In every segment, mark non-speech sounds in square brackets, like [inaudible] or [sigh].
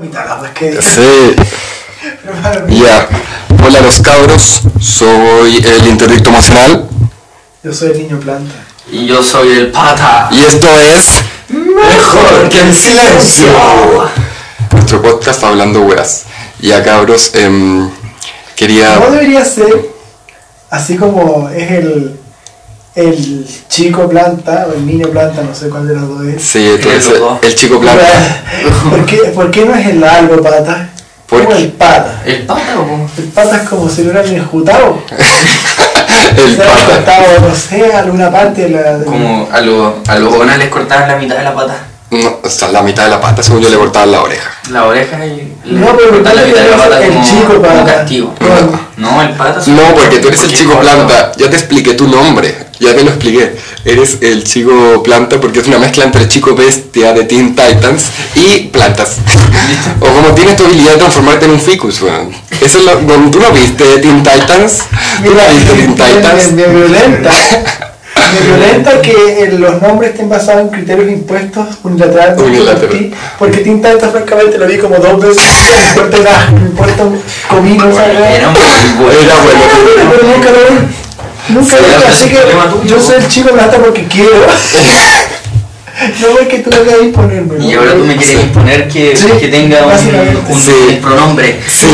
Sí, ya. Hola los cabros, soy el interdicto emocional Yo soy el niño planta. Y yo soy el pata. y esto es Mejor que el silencio. nuestro podcast hablando weas. Ya cabros, em, quería... No debería ser así como es el, el chico planta o el niño planta, no sé cuál de los dos es. Sí, tú eres los dos. el chico planta. [laughs] ¿Por qué, por qué no es el algo pata? ¿Por Como qué? el pata. ¿El pata o cómo? El pata es como si lo hubieran enjutado. [laughs] El pata. cortado, no sé, alguna parte de la. de- Como a los a los bonas les cortaban la mitad de la pata. No, o sea, la mitad de la pata, según yo le cortaban la oreja. La oreja y No, pero cortaban la ¿por qué mitad de la no es pata el como, chico como pata? castigo. No. No, el pata No, porque tú eres el chico planta. Ya te expliqué tu nombre. Ya te lo expliqué. Eres el chico planta porque es una mezcla entre chico bestia de Teen Titans y plantas. [laughs] o como tienes tu habilidad de transformarte en un ficus, weón. Eso es lo, cuando tú no viste Teen Titans. Tú no Mira, viste Teen me, Titans. me violenta. [laughs] Me violenta que eh, los nombres estén basados en criterios impuestos unilateralmente Unilateral. por ti, porque Teen Titans francamente lo vi como dos veces, no me importa nada, me importa un comino, weá. Era muy bueno. Era bueno. Pero nunca lo vi. Nunca Sí, así que yo soy el chico plata porque quiero. [laughs] No es que tú lo quieras imponerme. Y ahora tú me quieres imponer que, Sí, que tenga un, un Sí. pronombre. Sí,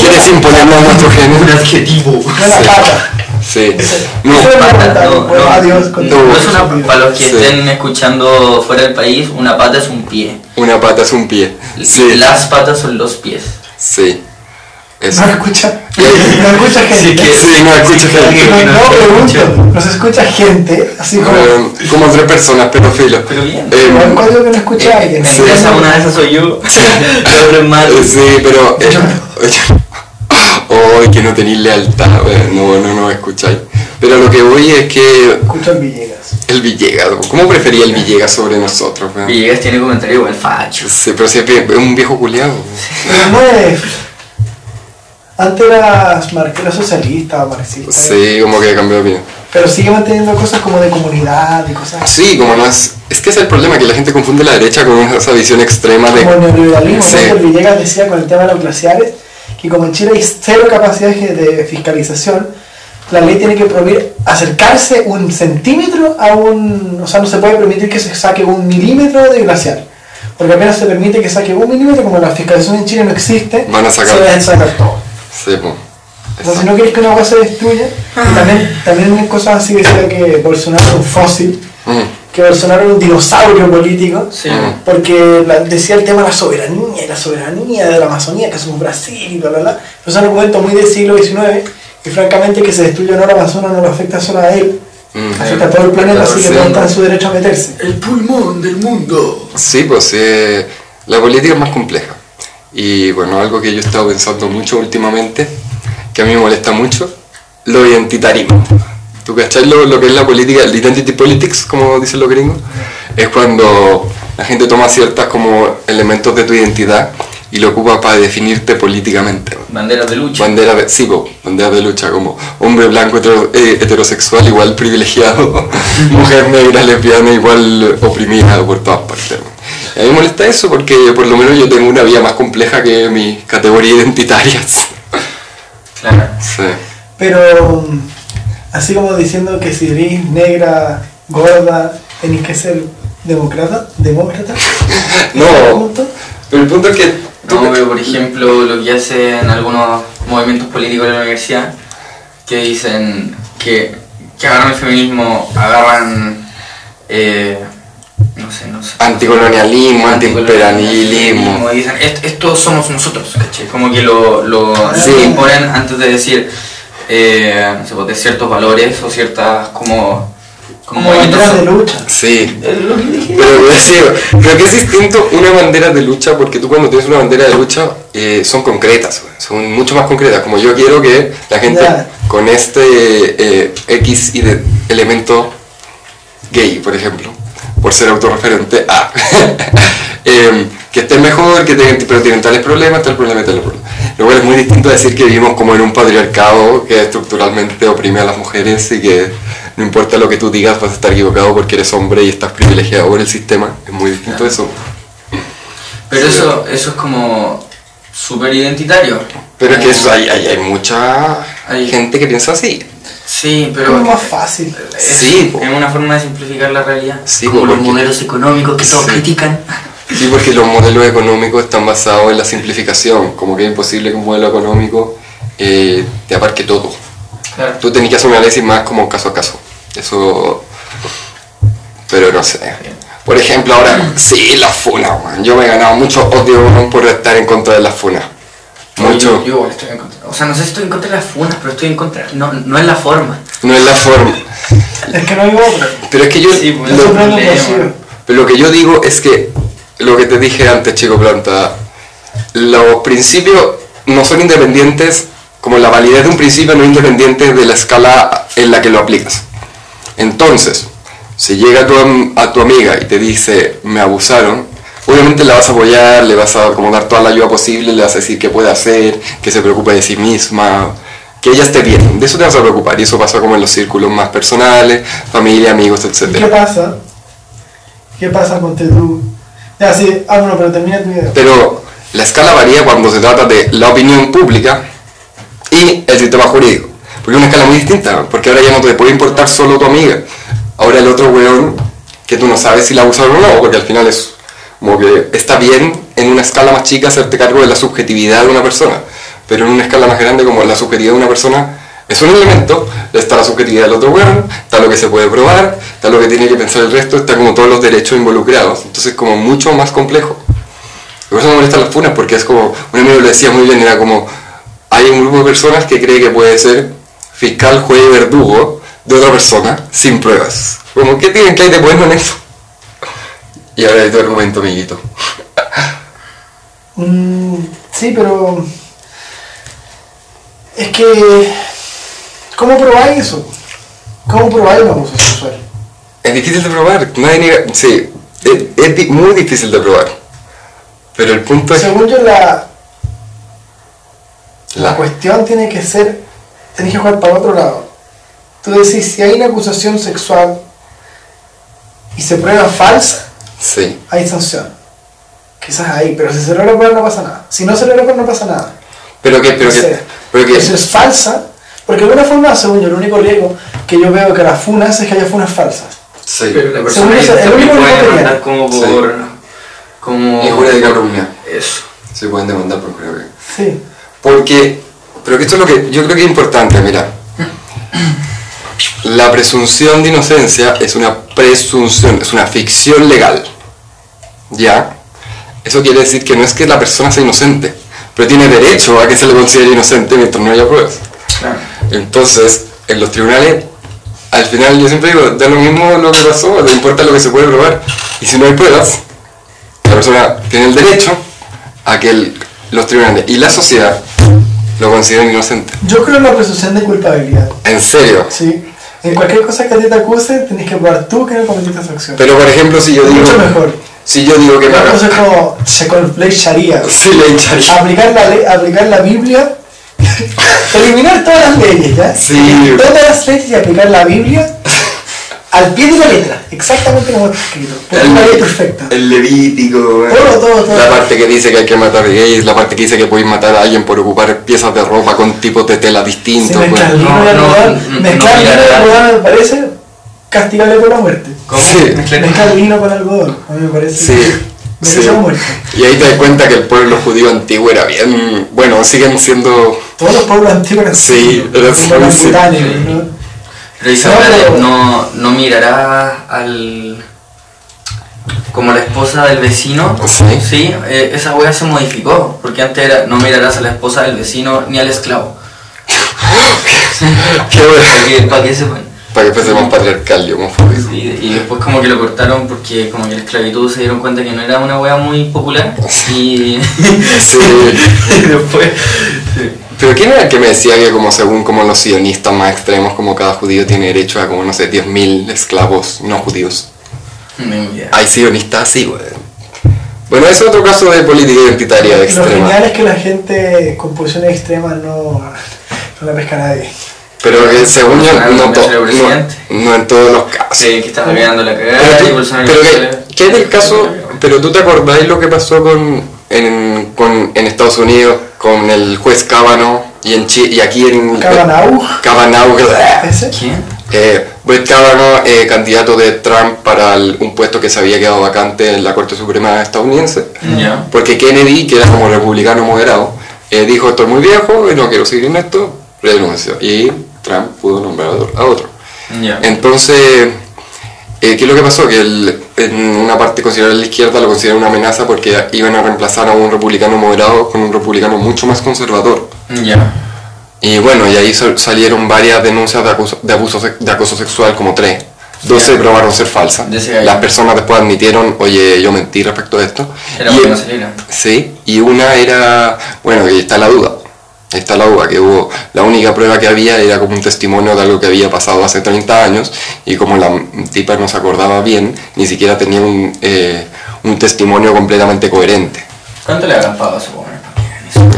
quieres imponernos nuestro Un género. adjetivo. No la Sí. pata. Sí. Ese- No, Pata, no, pues, no. adiós. No, No es una, para los que Sí. estén escuchando fuera del país, una pata es un pie. una pata es un pie. Sí. Las patas son los pies. Sí. No escucha, no escucha gente. Sí, que- Sí, no escucha gente. No, no, pregunto, nos escucha gente, así como... Eh, como tres personas, pedófilos. Pero bien. Eh, código que no escucha Eh, alguien. Sí. esa una de esas soy yo. [laughs] Es. Eh, Sí, pero. Hoy [laughs] que no tenéis lealtad, eh, no, no nos escucháis. Pero lo que voy es que Escucha el Villegas. el Villegas, ¿cómo prefería el Villegas sobre nosotros? Villegas tiene comentario igual facho. Sí, pero si es es un viejo culiado. Pero no es... Antes era, mar- era socialista o marxista. Sí, como que cambió de opinión. Pero sigue manteniendo cosas como de comunidad y cosas así. Sí, como no es. Es que ese es el problema, que la gente confunde la derecha con esa visión extrema de. Como neoliberalismo, Sí. ¿no? Villegas decía con el tema de los glaciares que como en Chile hay cero capacidad de fiscalización, la ley tiene que prohibir acercarse un centímetro a un... O sea, no se puede permitir que se saque un milímetro de glaciar. Porque apenas se permite que saque un milímetro, como la fiscalización en Chile no existe, Van a sacar. se deben sacar todo. Sí, po. Entonces, si no quieres que una cosa se destruya, y también, también en cosas así decía que Bolsonaro era un fósil, Mm, que Bolsonaro era un dinosaurio político, Sí. Mm. porque la- decía el tema de la soberanía, y la soberanía de la Amazonía, que somos Brasil y bla bla bla. Pero es un argumento muy del siglo XIX, y francamente que se destruya o no la Amazonas no lo afecta solo a él, mm. afecta a todo el planeta, así que Sí. todo está en su derecho a meterse. El pulmón del mundo. Sí, pues eh, la política es más compleja. Y bueno, algo que yo he estado pensando mucho últimamente, que a mí me molesta mucho, lo identitarismo. ¿Tú cachai lo, lo que es la política, el identity politics, como dicen los gringos? Es cuando la gente toma ciertas como elementos de tu identidad y lo ocupa para definirte políticamente. Banderas de lucha. Bandera de, sí, po, bandera de lucha como hombre blanco eh, heterosexual igual privilegiado, [laughs] mujer negra lesbiana igual oprimida por todas partes. Y a mí me molesta eso porque por lo menos yo tengo una vida más compleja que mis categorías identitarias. Claro. Sí. Pero así como diciendo que si eres negra, gorda, tenés que ser demócrata, demócrata. [laughs] No. Pero el punto es que tú- No, pero por ejemplo, lo que hacen algunos movimientos políticos de la universidad, que dicen que, que agarran el feminismo, agarran, eh, no sé, no sé. anticolonialismo, antiimperialismo. Y dicen, "Est- esto somos nosotros. Como que lo, lo Sí. imponen antes de decir, eh, no sé, pues, de ciertos valores o ciertas como, como Como banderas de lucha. Sí, Es lo que dije. Pero sí, creo que es distinto una bandera de lucha porque tú cuando tienes una bandera de lucha eh, son concretas, son mucho más concretas. Como yo quiero que la gente con este eh, X y de elemento gay, por ejemplo, por ser autorreferente a, [laughs] em, que esté mejor, que tenga, pero tienen tales problemas, tal problema tal problema. Cual es muy distinto decir que vivimos como en un patriarcado que estructuralmente oprime a las mujeres y que no importa lo que tú digas vas a estar equivocado porque eres hombre y estás privilegiado por el sistema. Es muy distinto eso. Pero Sí. eso, eso es como súper identitario. Pero es que eso, hay, hay, hay mucha Hay- gente que piensa así. Sí, Es pero... como más fácil. es, Sí, es una forma de simplificar la realidad. Sí, como po, los porque- modelos económicos que todos Sí. critican. Sí, porque los modelos económicos están basados en la simplificación, como que es imposible que un modelo económico eh, te abarque todo. Claro. Tú tenés que hacer un análisis más como caso a caso. Eso. Pero no sé. Por ejemplo, ahora, sí, las funas, weón. Yo me he ganado mucho odio por estar en contra de las Mucho. Yo, yo igual estoy en contra. O sea, no sé si estoy en contra de las funas, pero estoy en contra. No, no es la forma. No es la forma. Es que no hay otra. Pero es que yo. Sí, pues, lo- vacío. Pero lo que yo digo es que lo que te dije antes, chico planta, los principios no son independientes, como la validez de un principio no es independiente de la escala en la que lo aplicas. Entonces, si llega tu, am- a tu amiga y te dice, me abusaron, obviamente la vas a apoyar, le vas a como dar toda la ayuda posible, le vas a decir qué puede hacer, que se preocupe de sí misma, que ella esté bien. De eso te vas a preocupar y eso pasa como en los círculos más personales, familia, amigos, ¿Y etc. qué pasa? ¿Qué pasa con tú? Ya, sí, ah, bueno, pero termina tu idea. Pero la escala varía cuando se trata de la opinión pública y el sistema jurídico. Porque es una escala muy distinta, porque ahora ya no te puede importar solo tu amiga. Ahora el otro weón, que tú no sabes si la abusaron o no, porque al final es como que está bien en una escala más chica hacerte cargo de la subjetividad de una persona, pero en una escala más grande como la subjetividad de una persona es un elemento, está la subjetividad del otro weón, está lo que se puede probar, está lo que tiene que pensar el resto, está como todos los derechos involucrados, entonces como mucho más complejo. Por eso me molestan las funas, porque es como, un amigo lo decía muy bien, era como, hay un grupo de personas que cree que puede ser fiscal, juez y verdugo de otra persona sin pruebas. Como, ¿qué tienen que hay de bueno en eso? Y ahora hay tu argumento, amiguito. Mm, sí, pero. Es que. ¿Cómo probáis eso? ¿Cómo probáis un abuso sexual? Es difícil de probar, nadie niega, sí, es, muy difícil de probar. Pero el punto es... Según yo, la, la La- cuestión tiene que ser. Tenés que jugar para otro lado. Tú decís, si hay una acusación sexual y se prueba falsa, Sí, hay sanción. Quizás ahí, pero si se logra probar no pasa nada. Si no se logra probar no pasa nada. pero que, pero que, pero que, Eso es falsa, porque de alguna forma, según yo, el único riesgo que yo veo que las funas es que haya funas falsas. sí, Pero la Según persona eso, el único como Sí. por... Como... Injuria de calumnia. Eso. se pueden demandar por juria. Sí. Porque, pero que esto es lo que yo creo que es importante, mira. La presunción de inocencia es una presunción, es una ficción legal. ¿Ya? Eso quiere decir que no es que la persona sea inocente, pero tiene derecho a que se le considere inocente mientras no haya pruebas. Entonces, en los tribunales, al final yo siempre digo, da lo mismo lo que pasó, no importa lo que se puede probar. Y si no hay pruebas, la persona tiene el derecho a que el- los tribunales y la sociedad lo consideren inocente. Yo creo en la presunción de culpabilidad. En serio. Sí. En cualquier cosa que a ti te acuse, tenés que probar tú que no cometiste esa acción. Pero por ejemplo, si yo digo... Mucho mejor. Si yo digo que me haga... como Second Play Sharia. [laughs] Sí, le echaría. Aplicar la, ley, aplicar la Biblia, [laughs] eliminar todas las leyes, ¿ya? Sí. Todas las leyes y aplicar la Biblia al pie de la letra, exactamente como está escrito. Una ley perfecta. El Levítico, weón. Todo, todo, todo. La parte que dice que hay que matar gays, la parte que dice que podéis matar a alguien por ocupar piezas de ropa con tipos de tela distintos, mezclar weón. lino y No, no, no, mezclar no, me parece castigable por la muerte. ¿Cómo? Sí. Mezclar- lino con algodón, a mí me parece. Sí, sí. la muerte. Y ahí te das cuenta que el pueblo judío antiguo era bien. Bueno, siguen siendo. Todos los pueblos antiguos eran Sí, eran sí, ¿no? Pero Isabel No, no, mirará al... Como la esposa del vecino. Sí. Sí, eh, esa wea se modificó. Porque antes era no mirarás a la esposa del vecino ni al esclavo. [laughs] Qué bueno. Para que sepan. Para que fuese más patriarcal y homofóbico. Y, y después como que lo cortaron porque como que la esclavitud se dieron cuenta que no era una wea muy popular. Y, [laughs] Sí. y [laughs] después... sí. Pero ¿quién era el que me decía que como según como los sionistas más extremos, como cada judío tiene derecho a como, no sé, 10.000 esclavos no judíos? No. Hay sionistas así, güey. Bueno, es otro caso de política identitaria Lo extrema. genial es que la gente con posiciones extremas no, no la pesca a nadie. Pero que según yo, no, no, en todos los casos. Sí, que estaba pegando la Pero cagada tú- y Bolsonaro pero que- sale. ¿Qué es el caso? Pero tú te acordáis lo que pasó con en, con, en Estados Unidos con el juez Kavanaugh y, en Chi- y aquí en... Kavanaugh. Kavanaugh. ¿Ese? ¿Quién? Eh, Brett Kavanaugh, eh, candidato de Trump para el- un puesto que se había quedado vacante en la Corte Suprema estadounidense. Ya. Porque Kennedy, que era como republicano moderado, eh, dijo estoy muy viejo y no quiero seguir en esto, renuncio. Y Trump pudo nombrar a otro-. Entonces, eh, ¿qué es lo que pasó? Que el- en una parte considerada la izquierda lo considera una amenaza porque iban a reemplazar a un republicano moderado con un republicano mucho más conservador. Ya. Y bueno, y ahí sal- salieron varias denuncias de, acuso, de, abuso, de acoso sexual, como tres. Dos se probaron ser falsas. Las personas después admitieron, oye, yo mentí respecto a esto. Era y, saliera. Sí, y una era, bueno, y está la duda. Ahí está la duda, que hubo, la única prueba que había era como un testimonio de algo que había pasado hace 30 años y como la tipa no se acordaba bien, ni siquiera tenía un, eh, un testimonio completamente coherente. ¿Cuánto le habrán pagado a su?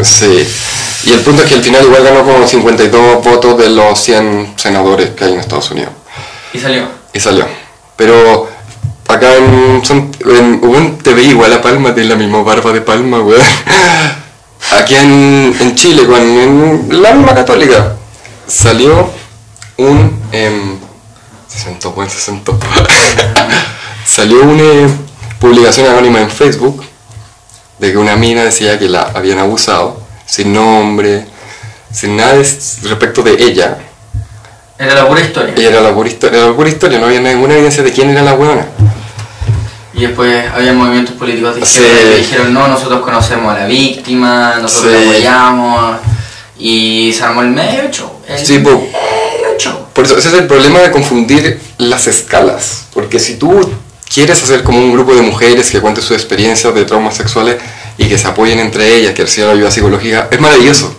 Sí, y el punto es que al final igual ganó como 52 votos de los 100 senadores que hay en Estados Unidos. Y salió. Y salió. Pero acá en, en un TV igual a Palma, tiene la misma barba de Palma, weón. Aquí en, en Chile, con, en la misma católica, salió un... em, se sentó, weón, se sentó. [laughs] salió una publicación anónima en Facebook de que una mina decía que la habían abusado, sin nombre, sin nada respecto de ella, Era la pura historia. era la pura historia, era la pura historia, no había ninguna evidencia de quién era la weona. Y después había movimientos políticos de Sí. izquierda que dijeron, no, nosotros conocemos a la víctima, nosotros Sí. la apoyamos. Y se armó el medio show. El Sí, medio show. Por eso ese es el problema de confundir las escalas. Porque si tú quieres hacer como un grupo de mujeres que cuenten sus experiencias de traumas sexuales y que se apoyen entre ellas, que reciban ayuda psicológica, es maravilloso.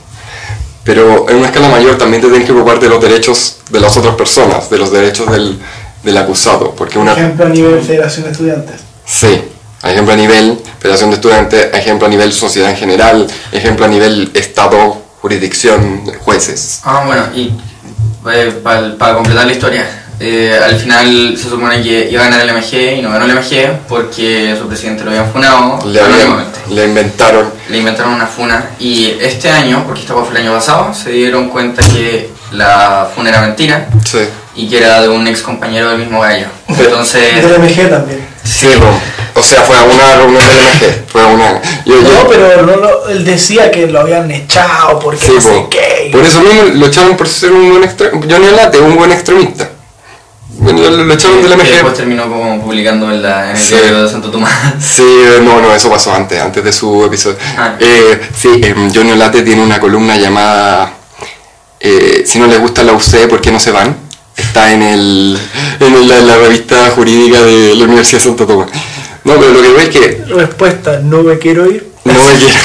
Pero en una escala mayor también te tienes que ocupar de los derechos de las otras personas, de los derechos del, del acusado. Porque Por una, ejemplo, a nivel Federación de Estudiantes. Sí, ejemplo a nivel Federación de Estudiantes, ejemplo a nivel sociedad en general, ejemplo a nivel Estado, jurisdicción, jueces. Ah, bueno, y para completar la historia, eh, al final se supone que iba a ganar el MG y no ganó el MG porque su presidente lo habían funado Le, habían- le inventaron, Le inventaron una funa y este año, porque esta fue el año pasado, se dieron cuenta que la funa era mentira sí. y que era de un ex compañero del mismo gallo. [laughs] Entonces, Del MG también. Sí, o sea, fue a una reunión del MG, fue a una... Yo, yo- No, pero no, lo- él decía que lo habían echado porque sí, no sé po. qué. Por eso mismo lo echaron por ser un buen extremista. Johnny Alate, un buen extremista. Bueno, Lo, lo echaron del que después MG. terminó como publicando en, la, en el Sí. diario de Santo Tomás. [laughs] Sí, no, no, eso pasó antes, antes de su episodio. Ah. Eh, sí, em, Johnny Olate tiene una columna llamada eh, Si no les gusta la UC, ¿por qué no se van? Está en, el, en la, la revista jurídica de la Universidad de Santo Tomás. No, pero lo que voy es que Respuesta, no me quiero ir. no me quiero.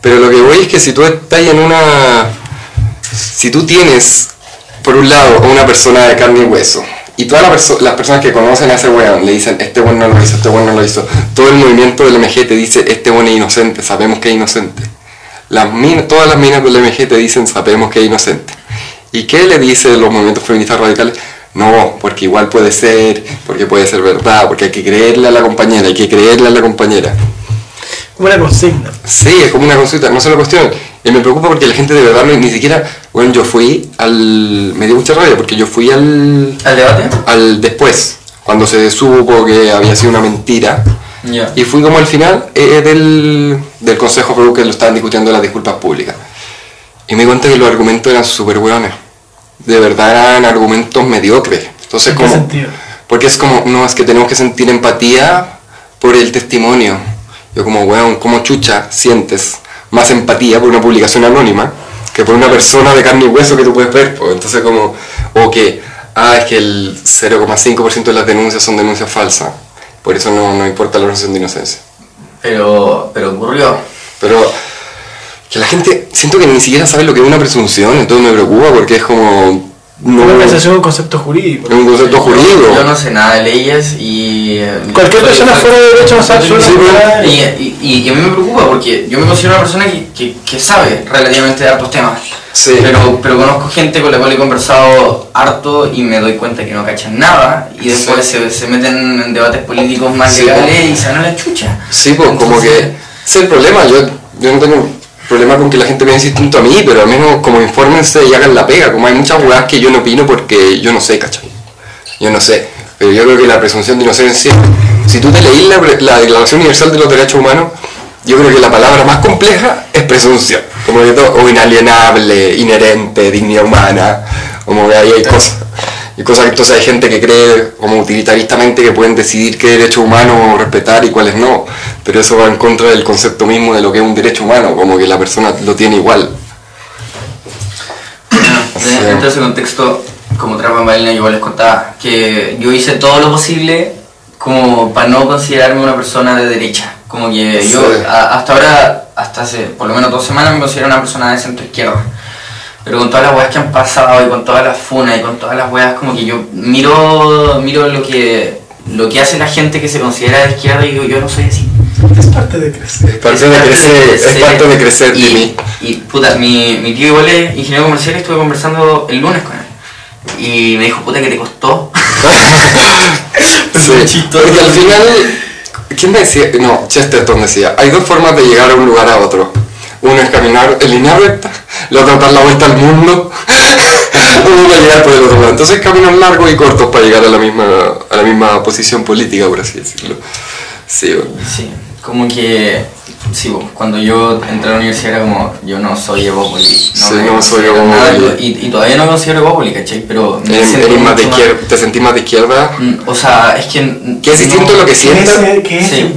Pero lo que voy es que si tú estás en una. Si tú tienes, por un lado, a una persona de carne y hueso, y todas las perso- las personas que conocen a ese weón le dicen, este weón no lo hizo, este weón no lo hizo, todo el movimiento del MG te dice, este weón es inocente, sabemos que es inocente. Las min- todas las minas del MG te dicen, sabemos que es inocente. ¿Y qué le dicen los movimientos feministas radicales? No, porque igual puede ser, porque puede ser verdad, porque hay que creerle a la compañera, hay que creerle a la compañera. Como una consigna. Sí, es como una consulta, no se lo cuestionan. Y me preocupa porque la gente de verdad no, ni siquiera, bueno, yo fui al, me dio mucha rabia porque yo fui al, ¿Al debate? al después, cuando se supo que había sido una mentira, Y fui como al final eh, del, del Consejo que lo estaban discutiendo las disculpas públicas. Y me di cuenta que los argumentos eran súper hueones. De verdad eran argumentos mediocres. Entonces, ¿En qué como, sentido? porque es como, no, es que tenemos que sentir empatía por el testimonio. Yo como, weón, como chucha sientes más empatía por una publicación anónima que por una persona de carne y hueso que tú puedes ver. pues. Entonces como, o que, ah, es que el 0,5% de las denuncias son denuncias falsas. Por eso no, no importa la presunción de inocencia. Pero, pero ocurrió. Pero que la gente, siento que ni siquiera sabe lo que es una presunción, entonces me preocupa porque es como... No, Una es organización es un concepto jurídico. un concepto jurídico. Yo no sé nada de leyes y eh, Cualquier soy- persona fuera de derecho no sabe y, nada. y, y- a mí me preocupa porque yo me considero una persona que, que, que sabe relativamente de hartos temas. Sí. Pero, pero conozco gente con la cual he conversado harto y me doy cuenta que no cachan nada y después Sí. se, se meten en debates políticos más Sí, legales y se van a la chucha. Sí, pues como que ese es el problema. Yo, yo no tengo problema con que la gente piense distinto a mí, pero al menos como infórmense y hagan la pega. Como hay muchas weas que yo no opino porque yo no sé, ¿cachai? Yo no sé. Pero yo creo que la presunción de inocencia, si tú te leís la, la Declaración Universal de los Derechos Humanos, yo creo que la palabra más compleja es presunción. Como que todo, o inalienable, inherente, dignidad humana, como que ahí hay cosas. Y cosas que entonces hay gente que cree como utilitaristamente que pueden decidir qué derechos humanos respetar y cuáles no. Pero eso va en contra del concepto mismo de lo que es un derecho humano, como que la persona lo tiene igual. Bueno, dentro de ese contexto, como tras bambalinas, yo igual les contaba que yo hice todo lo posible como para no considerarme una persona de derecha. Como que yo a- hasta ahora, hasta hace por lo menos dos semanas me considero una persona de centro izquierda. Pero con todas las weas que han pasado y con todas las funas y con todas las weas, como que yo miro, miro lo que lo que hace la gente que se considera de izquierda y digo, yo no soy así. Es parte de crecer. Es parte de crecer, es parte de crecer, y, Jimmy. Y puta, mi, mi tío igual es ingeniero comercial y estuve conversando el lunes con él. Y me dijo, puta, que te costó. [laughs] [laughs] Sí, porque al final, ¿quién decía? No, Chesterton decía, hay dos formas de llegar a un lugar a otro. Uno es caminar en línea recta, la otra dar la vuelta al mundo, [laughs] uno va a llegar por el otro lado. Entonces caminos largos y cortos para llegar a la misma, a la misma posición política, por así decirlo. Sí, bueno. Sí, como que, sí, cuando yo entré a la universidad era como, yo no soy Evópoli. Sí, me no soy Evópoli. Y, y todavía no me considero Evópoli, ¿cachai? Pero me siento eres más de izquierda, ¿Te sentís más de izquierda? Mm, O sea, es que... Que es distinto lo que ¿Qué es, sientes. qué es Sí.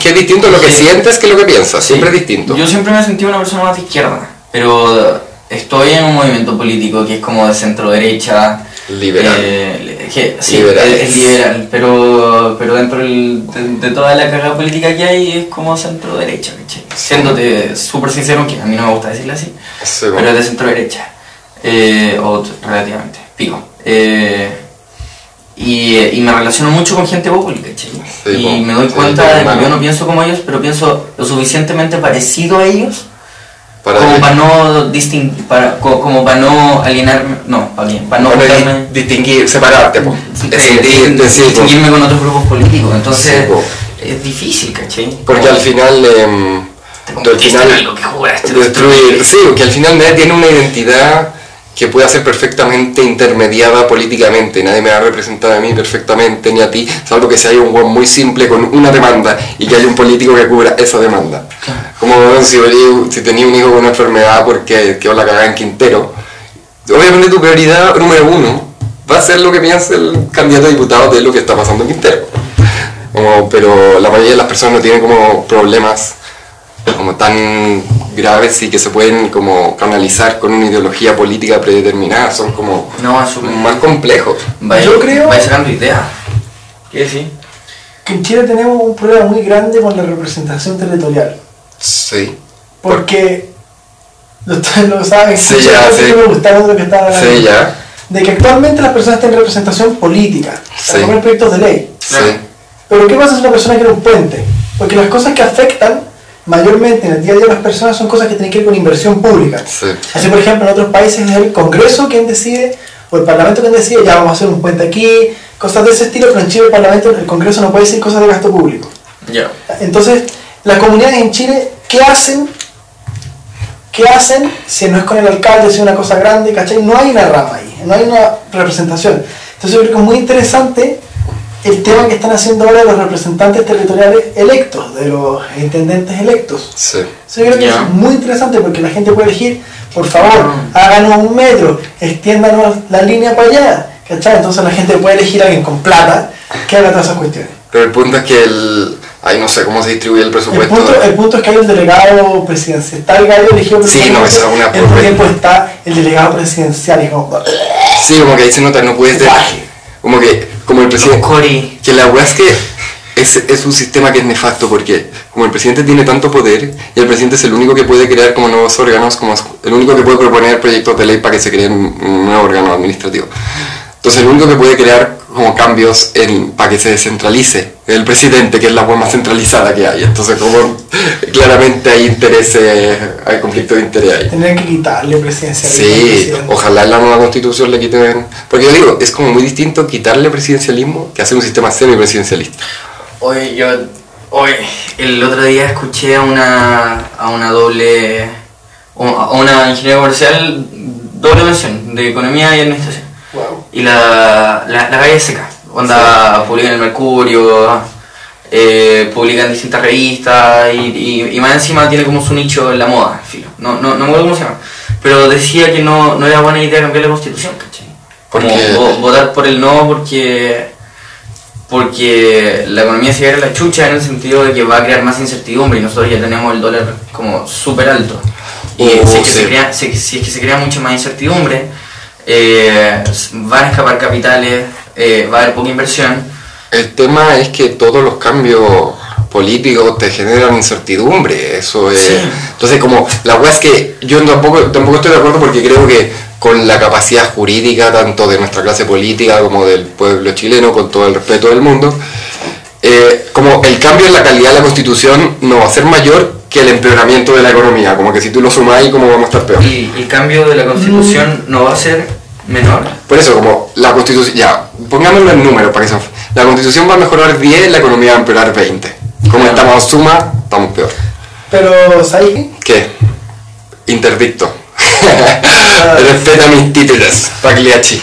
Que es distinto lo que Sí. sientes que lo que piensas, Sí. siempre es distinto. Yo siempre me he sentido una persona más de izquierda, pero estoy en un movimiento político que es como de centro derecha. Liberal. eh, que, sí, Liberal. es, es liberal, pero, pero dentro del- de, de toda la carga política que hay es como centro derecha, ¿cachai? Siéndote súper sincero, que a mí no me gusta decirlo así, Sí, pero es de centro derecha, eh, o relativamente, pico. Eh, y, y me relaciono mucho con gente. Sí, y po. me doy cuenta de que yo no pienso como ellos, pero pienso lo suficientemente parecido a ellos Para como para no distinguir, para, co- como para no alienarme, no, para, bien, para no para distinguir, separarte, po. eh, distinguirme con otros grupos políticos. Entonces, es difícil, ¿cachai? Porque al final, Te al en final algo que jugaste. destruir, sí, porque al final nadie tiene una identidad que pueda ser perfectamente intermediada políticamente, nadie me va a representar a mí perfectamente ni a ti, salvo que si hay un weón muy simple con una demanda y que haya un político que cubra esa demanda. Como si, si tenía un hijo con una enfermedad porque quedó la cagada en Quintero, obviamente tu prioridad número uno va a ser lo que piensa el candidato a diputado de lo que está pasando en Quintero. Como- pero la mayoría de las personas no tienen como problemas como tan graves y que se pueden como canalizar con una ideología política predeterminada, son como No, más complejos. Vaya, Yo creo- Vaya sacando ideas. ¿Qué sí? Que en Chile tenemos un problema muy grande con la representación territorial. Sí. Porque, ustedes lo saben, Sí, ya, [laughs] sí. me gustaron lo que estaba hablando. Sí, ya. De que actualmente las personas tienen representación política, Sí. proyectos de ley. Sí. Pero ¿qué pasa si una persona quiere un puente? Porque las cosas que afectan mayormente en el día a día de las personas son cosas que tienen que ver con inversión pública. Sí. Así por ejemplo en otros países es el Congreso quien decide, o el Parlamento quien decide, ya vamos a hacer un puente aquí, cosas de ese estilo, pero en Chile el Parlamento, el Congreso no puede decir cosas de gasto público. Ya. Entonces, las comunidades en Chile, ¿qué hacen? ¿Qué hacen si no es con el alcalde, si es una cosa grande, ¿cachai? No hay una rama ahí, no hay una representación. Entonces yo creo que es muy interesante el tema que están haciendo ahora los representantes territoriales electos, de los intendentes electos. Sí. Eso yo creo que es muy interesante porque la gente puede elegir, por favor, háganos un metro, extiéndanos la línea para allá, ¿cachai? Entonces la gente puede elegir a alguien con plata que haga todas esas cuestiones. Pero el punto es que el... Ay, no sé cómo se distribuye el El presupuesto. punto, el punto es que hay un delegado presidencial. Está el gallo elegido Sí, no, esa es una mismo porquería. tiempo está el delegado presidencial y como... Sí, como que ahí se nota, no puedes... Como que, como el presidente... Que la weá es que es, es un sistema que es nefasto porque como el presidente tiene tanto poder y el presidente es el único que puede crear como nuevos órganos, como el único que puede proponer proyectos de ley para que se creen un nuevo órgano administrativo. Entonces el único que puede crear como cambios en, para que se descentralice es el presidente, que es la forma más centralizada que hay. Entonces como claramente hay intereses, hay conflicto de interés ahí. Tendrían que quitarle presidencialismo. al Sí, ojalá en la nueva constitución le quiten... Porque yo digo, es como muy distinto quitarle presidencialismo que hacer un sistema semipresidencialista. Hoy yo, hoy, el otro día escuché a una, a una doble, a una ingeniera comercial, doble mención, de economía y administración. Wow. Y la, la, la calle seca, onda publica en el Mercurio, eh, publica en distintas revistas y, y, y más encima tiene como su nicho en la moda, filo. No, no, no me acuerdo cómo se llama. Pero decía que no, no era buena idea cambiar la constitución, ¿cachai? ¿Por Como vo- votar por el no porque porque la economía se va a la chucha en el sentido de que va a crear más incertidumbre y nosotros ya tenemos el dólar como súper alto. Y Oh, si, es que sí. se crea, si, si es que se crea mucha más incertidumbre, eh, van a escapar capitales, eh, va a haber poca inversión. El tema es que todos los cambios políticos te generan incertidumbre, eso es... Sí. Entonces como, la weá es que yo tampoco, tampoco estoy de acuerdo porque creo que con la capacidad jurídica tanto de nuestra clase política como del pueblo chileno, con todo el respeto del mundo, eh, como el cambio en la calidad de la constitución no va a ser mayor que el empeoramiento de la economía, como que si tú lo sumas ahí, como vamos a estar peor. Y el cambio de la constitución no va a ser menor. Por eso, como la constitución, ya, pongámoslo en números para que se... La constitución va a mejorar 10, la economía va a empeorar 20. Como Claro. estamos suma, estamos peor. Pero, ¿sabes qué? ¿Qué? Interdicto. [laughs] Respeta mis títulos, Pagliacci.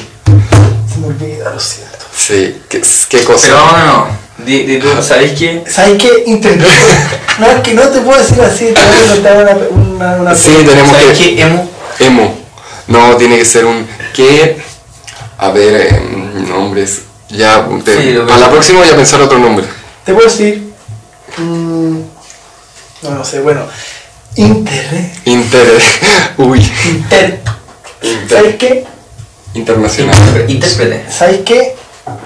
Se me olvida, lo siento. Sí, qué, qué cosa. Pero no, no, di, di tú, ¿sabéis qué? ¿Sabes qué? Interdicto. no, es que no te puedo decir así, te voy a contar una, una, una Sí, tenemos ¿Sabéis que... qué? Emo. Emo. No, tiene que ser un... ¿Qué? A ver, eh, nombres. Ya, te- Sí, para la próxima voy a pensar otro nombre. Te puedo decir. mm, no, no sé, bueno. Inter. Inter... [laughs] Uy. Inter. Inter- ¿Sabes qué? Internacional. Intérprete. ¿Sabes qué?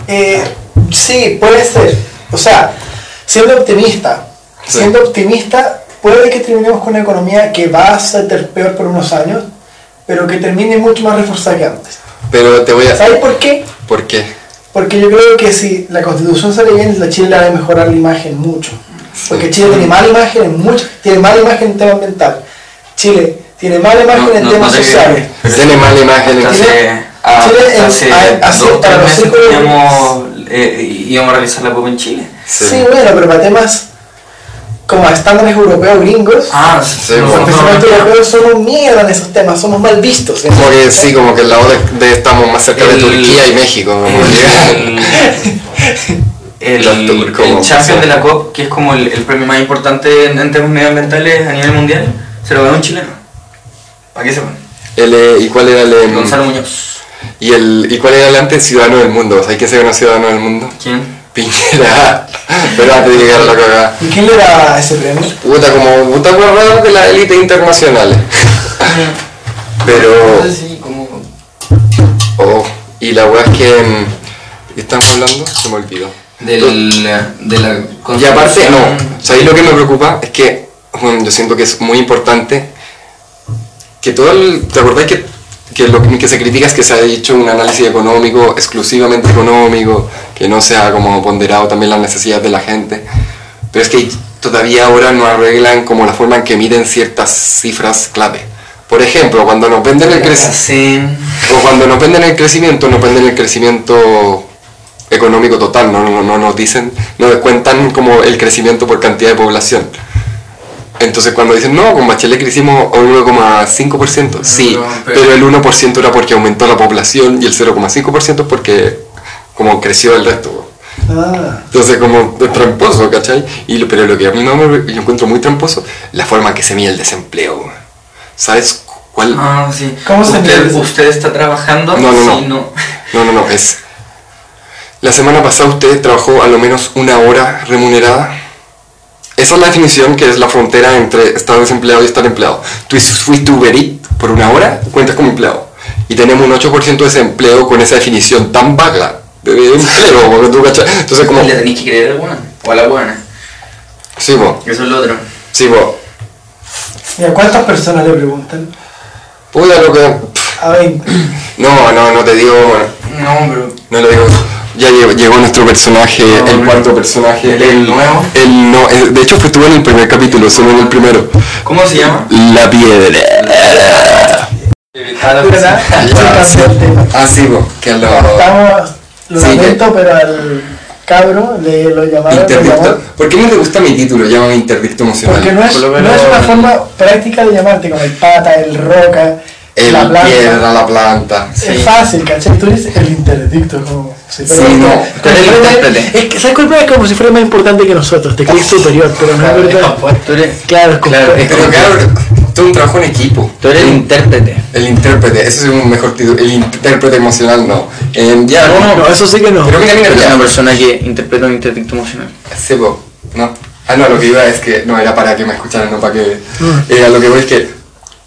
Eh, sí, puede ser. O sea, siendo optimista, Sí. siendo optimista, puede que terminemos con una economía que va a ser peor por unos años, pero que termine mucho más reforzada que antes. Pero te voy a... ¿Sabes por qué? ¿Por qué? Porque yo creo que si la constitución sale bien, la Chile va a mejorar la imagen mucho. Porque Chile tiene mala imagen en mucho, tiene mala imagen en tema ambiental. Chile tiene mala imagen No, en no, temas no sociales. Tiene mala imagen en- Chile- hace, ah, Chile hace a- hace- dos, para tres los teníamos, eh, íbamos a realizar la COP en Chile. Sí. Sí, bueno, pero para temas como a estándares europeos gringos, Ah, Sí, los bueno. no, europeos somos mierda en esos temas, somos mal vistos. Como que sí, como que el lado de, de- estamos más cerca de El- Turquía y México. Como El, Los [laughs] el, turcos, el como champion de la COP, que es como el, el premio más importante en, en temas medioambientales a nivel mundial, se lo ganó un chileno. ¿Para qué sepan? el, eh, ¿Y cuál era el, em, Gonzalo Muñoz. y el y cuál era el antes ciudadano del mundo? ¿Sabes quién se ganó ciudadano del mundo? ¿Quién? Piñera. [laughs] Pero antes de llegar a la cagada. ¿Y quién le da ese premio? Puta, como puta guardada de la élite internacional. [laughs] Pero. Como... Oh, y la weá es que. em, ¿de qué estamos hablando? Se me olvidó. Del, de la Y aparte, no. ¿sabéis lo que me preocupa? Es que bueno, yo siento que es muy importante que todo el... ¿Te acordáis que, que lo que se critica es que se ha hecho un análisis económico, exclusivamente económico, que no se ha como ponderado también las necesidades de la gente? Pero es que todavía ahora no arreglan como la forma en que miden ciertas cifras clave. Por ejemplo, cuando nos venden el crecimiento... O cuando nos venden el crecimiento, nos venden el crecimiento económico total, no, no, no nos dicen, no descuentan como el crecimiento por cantidad de población. Entonces cuando dicen, no, con Bachelet crecimos un 1,5%, sí, pero- pero el 1% era porque aumentó la población y el 0,5% es porque como creció el resto. Ah, Entonces como es tramposo, ¿cachai? Y, lo- pero lo que a mí más me, yo encuentro muy tramposo, la forma en que se mide el desempleo. ¿Sabes cuál? Ah, sí. ¿Cómo se usted, mide? ¿Usted está trabajando? No, no, no. Sí, no. No, no, no, es... La semana pasada usted trabajó a lo menos una hora remunerada. Esa es la definición que es la frontera entre estar desempleado y estar empleado. Tú fuiste Uber Eats por una hora, cuentas como empleado. Y tenemos un 8% de desempleo con esa definición tan vaga de empleo, [laughs] porque tú. Entonces como... ¿Le tenéis que creer a alguna? ¿O a la buena? Sí, vos, Eso es lo otro. sí, vos. ¿y a cuántas personas le preguntan? Puta lo que... A 20. No, no, no te digo... No, pero. No lo digo. Ya llegó, llegó nuestro personaje, No, el cuarto personaje. ¿El nuevo? El no, el- de hecho estuvo en el primer capítulo, solo en el primero. ¿Cómo se llama? La piedra. ¿Verdad? [laughs] El tema. Ah, sí, que lo... Estamos, lo Sí, lamento, pero al cabro le lo llamaron. Interdicto. llamó- ¿Por qué no te gusta mi título? Llámame interdicto emocional. Porque no es, Por no es una forma práctica de llamarte, como el pata, el roca, El la planta. piedra, la planta. Es Sí. fácil, ¿cachai? Tú dices el interdicto, como si Sí, no. Tú eres el intérprete. Es que, ¿sabes cuál es? Como si fuera más importante que nosotros, te crees superior, pero no es verdad. Tú eres, Claro, es Claro, compuesto. Pero claro, todo un trabajo en equipo. tú eres el intérprete. El intérprete, ese es un mejor título. El intérprete emocional no. Eh, ya, no, No, eso sí que no. Mira, Tú eres ya. una persona que interpreta un interdicto emocional. Sí, po, no. Ah, no, lo que iba es que no era para que me escucharan, no para que. Eh, a lo que voy es que.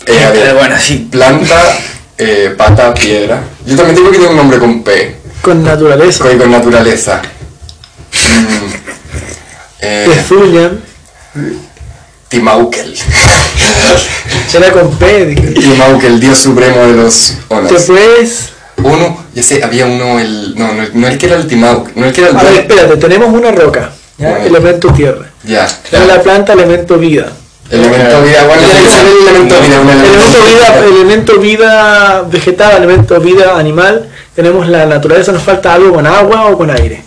Eh, a ver, Pero bueno, sí. planta, eh, pata, piedra. Yo también tengo que tener un nombre con P, Con naturaleza. con, con naturaleza. [laughs] Mm, eh, Pezuñan. Timaukel. [laughs] Será con P. Timaukel, dios supremo de los onas. Después. Uno, ya sé, había uno, el. No, no, no el que era el Timaukel, no el que era el. A ver, espérate, tenemos una roca. ¿ya? Bueno. Elemento tierra. Ya. la planta, elemento vida. Elemento vida, ya. ser el elemento vida, un Elemento vida, elemento vida vegetal, elemento vida animal. Tenemos la naturaleza, nos falta algo con agua o con aire.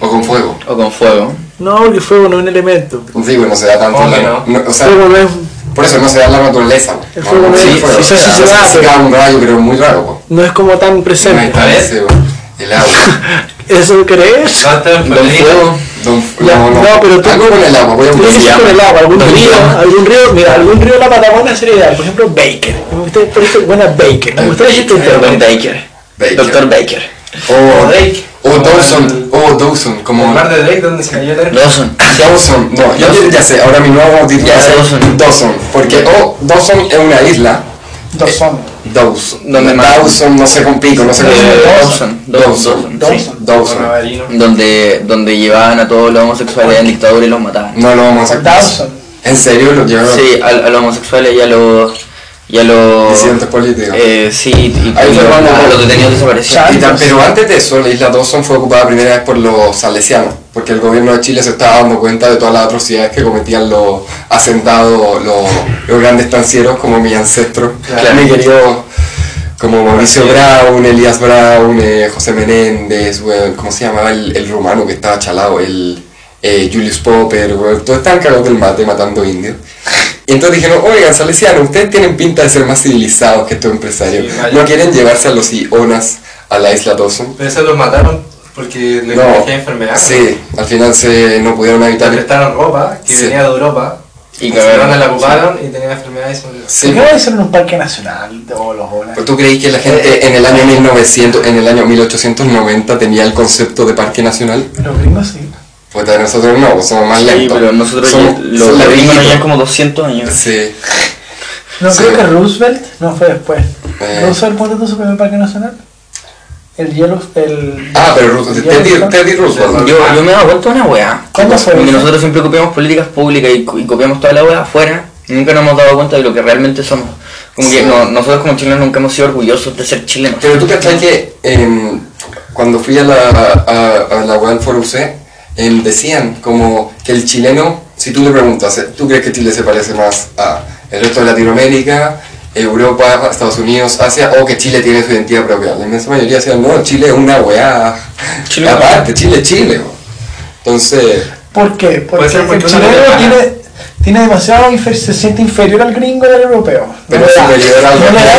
O con fuego. O con fuego. No, porque fuego no es un elemento. Sí, bueno, no se da tanto ¿Cómo en que la, no? o sea, Fuego no es, por eso no se da en la naturaleza. El no, fuego no, no sí, es- fuego. sí, se da, se pero- cae un rayo, pero muy raro. po. no es como tan No es presente. ese, po. El agua. [laughs] ¿Eso crees? No, está febrero. Fuego. Don- Ya, no, no, no, pero tú- Algo con el agua, voy a Tiene que buscar. ser con el agua, algún río, algún río, mira, algún río de la Patagonia sería ideal, por ejemplo Baker. Me gustaría, por ejemplo, buena Baker. Me gustaría decirte Don un Baker. Baker. Doctor Baker. O Drake. O Dawson, o Dawson, como... El mar de Drake donde se cayó el aire. Dawson. Dawson, no, yo ya sé, ahora mi nuevo ser Dawson. Dawson, porque o Dawson es una isla, Dos son. Dawson, Donde Dawson, no sé con pico, no sé Eh, Dawson. Dawson, Dawson. Dawson. Donde, donde llevaban a todos los homosexuales en dictadura y los mataban. No lo vamos a sacar. Dawson. ¿En serio lo llevaron? Sí, a, a los homosexuales y a los. Y a los. Eh, sí, y, Ahí a los detenidos desaparecidos. Y pero antes de eso, la isla Dawson fue ocupada primera vez por los salesianos, porque el gobierno de Chile se estaba dando cuenta de todas las atrocidades que cometían los asentados, los, los grandes estancieros, como mi ancestro, Claro. mi querido, como Mauricio Brown, Elías Brown, eh, José Menéndez, ¿cómo se llamaba el, el rumano que estaba chalado? El eh, Julius Popper, weón, todos estaban cagados del mate matando indios. Y entonces dijeron, oigan, salesianos, ustedes tienen pinta de ser más civilizados que estos empresarios. Sí. ¿No quieren llevarse a los ionas a la isla Dawson? Pero eso los mataron porque le No, enfermedad. sí, al final se no pudieron Le evitar. prestaron ropa que Sí. venía de Europa. Y cagaron. la ocuparon enfermedad y se murió. Sí, ¿Por qué no hicieron un parque nacional de los olas? ¿Pero ¿Tú creí que la gente en el año 1900, en el año 1890 tenía el concepto de parque nacional? Los gringos sí. Pues nosotros no, somos más Sí, lentos. pero nosotros Somos- ya, los gringos ya como 200 años. Sí. No, Sí. creo que Roosevelt, no fue después. Eh. Roosevelt montó su primer parque nacional. El hielo, el... Ah, pero el Teddy. Teddy Roosevelt. Yo, yo me he dado cuenta de una weá. ¿Cuándo fue Porque nosotros siempre copiamos políticas públicas y, y copiamos toda la weá afuera. Nunca nos hemos dado cuenta de lo que realmente somos. Como Sí. que no- nosotros como chilenos nunca hemos sido orgullosos de ser chilenos. Pero tú cachai que em, cuando fui a la, a, a la web for UC, em, decían como que el chileno, si tú le preguntas, eh, ¿tú crees que Chile se parece más a el resto de Latinoamérica, Europa, Estados Unidos, Asia, o que Chile tiene su identidad propia? La inmensa mayoría decían, no, Chile es una weá. Chile- aparte, Chile es Chile. Entonces, ¿Por qué? Porque el porque uno chileno tiene, tiene demasiado, se siente inferior al gringo del europeo. Pero superior al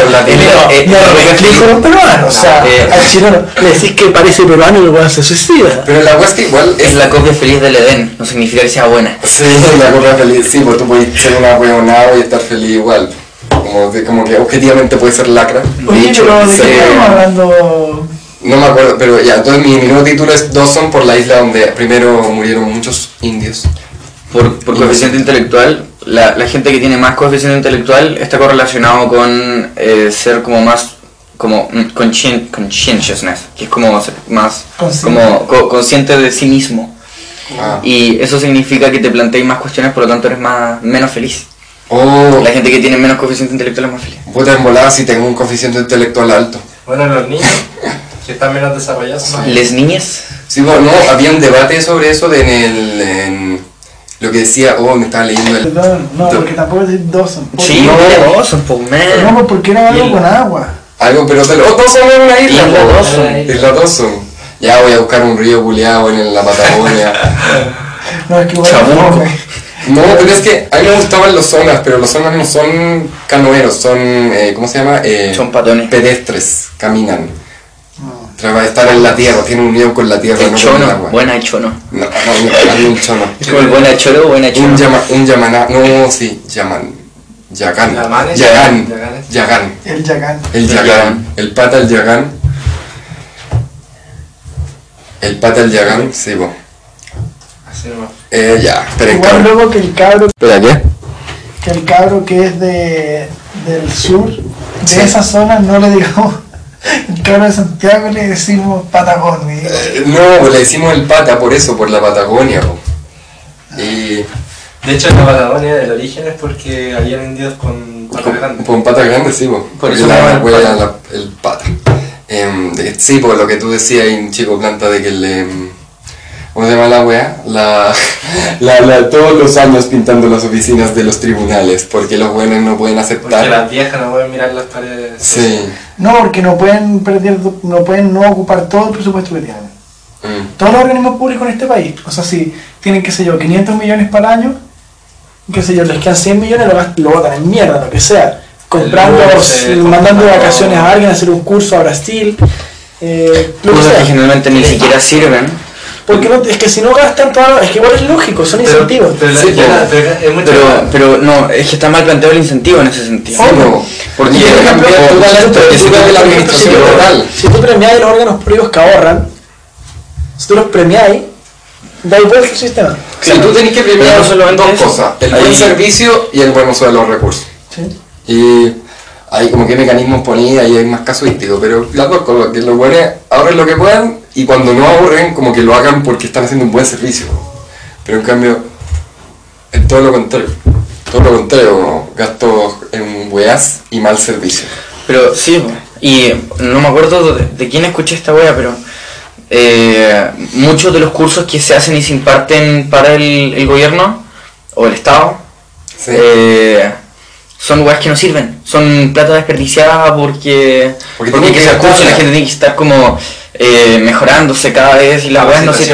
al latino. No, Eh, y a lo eh, los peruanos, o sea, eh, al chileno le decís que parece peruano y luego se suicida. pero la que igual Es es la copia feliz del Edén, no significa que sea buena. Sí, la cosa feliz, sí, pues tú puedes ser un ahueonado y estar feliz igual. Como, de- como que objetivamente puede ser lacra. Oye, dicho, pero ¿de qué estamos hablando? No me acuerdo, pero ya, entonces mi, mi nuevo título es Dawson por la isla donde primero murieron muchos indios. Por, por coeficiente intelectual, la, la gente que tiene más coeficiente intelectual está correlacionado con eh, ser como más como mm, conscien- conscientiousness, que es como ser más Consciente. como co- consciente de sí mismo. Ah. Y eso significa que te planteas más cuestiones, por lo tanto eres más menos feliz. Oh, La gente que tiene menos coeficiente intelectual es más feliz. puta en volada si tengo un coeficiente intelectual alto. Bueno, los niños Que están menos desarrollados. son- Les niñas. Sí, bueno, no, había un debate sobre eso de en el. en lo que decía, oh, me estaba leyendo el. Perdón, no, Do- porque tampoco es Dawson. ¿Por Sí, no, son po No, man. pues, ¿por qué no Y algo el- con agua? Algo, pero te lo. ¡Oh, Dawson es una isla! Isla. Dawson. Isla Dawson. Ya voy a buscar un río culiado en la Patagonia. [laughs] No, es que fome. No, pero es que a mí me gustaban los zonas, pero los zonas no son canoeros, son, eh, ¿cómo se llama? Eh, Son patones. pedestres, caminan. No. Traba de estar en la tierra, tienen unión con la tierra, El no con el agua. Buena chono. No, no, no, chono. Es como el buena choro, buena Un, llama, un yamaná, no, sí, llaman. Yagán. Yagán. Yagán. El Yagán. El Yagán. El pata el Yagán. El pata el Yagán, sí, nomás. Eh, ya, espera, Igual luego que el cabro, Espera, ¿qué? que el cabro que es de, del sur, de Sí. esa zona, no le digamos, [laughs] el cabro de Santiago le decimos Patagonia. Eh, No, le decimos el pata por eso, por la Patagonia, po. Y De hecho, en la Patagonia el origen es porque habían indios con patas con, grandes. con pata grande, sí, po. Por Porque eso la el la- el pata. Em, de- sí, por lo que tú decías, en Chico Planta, de que el... em, ¿Cómo se llama la wea? La, [laughs] la, la- todos los años pintando las oficinas de los tribunales, porque los buenos no pueden Porque aceptar. las viejas no pueden mirar las paredes. Sí. No, porque no pueden perder, no pueden no ocupar todo el presupuesto que tienen. Mm. Todos los organismos públicos en este país, o sea, si tienen, qué sé yo, 500 millones para el año, qué sé yo, les quedan 100 millones, lo, lo botan en mierda, lo que sea. Comprando, mandando comprando- vacaciones a alguien, hacer un curso a Brasil, eh, lo que Cosas que sea. generalmente ni siquiera sirven. Porque no, es que si no gastan todo, es que igual es lógico, son Pero, incentivos. pero, la- Sí, la- no, es que está mal planteado el incentivo en ese sentido. Sí, po. Porque, por ejemplo, tú- la si administración tú- total. Si tú premias los órganos públicos que ahorran, si tú los premiáis, da igual el sistema. Sí, tú tenés que premiar Pero no solamente dos eso. cosas, el Ahí- buen servicio y el buen uso de los recursos. ¿sí? Y hay como que mecanismos ponía y hay más casuístico, pero las dos cosas, que los buenos ahorren lo que puedan y cuando no ahorren como que lo hagan porque están haciendo un buen servicio. Pero en cambio, es todo lo contrario. Todo lo contrario, gastos en weas y mal servicio. Pero sí, y no me acuerdo de, de quién escuché esta wea, pero eh, muchos de los cursos que se hacen y se imparten para el, el gobierno o el Estado Sí. eh, son weas que no sirven, son plata desperdiciada porque, Porque que cursos y la gente tiene que estar como eh, mejorándose cada vez y las weas no se.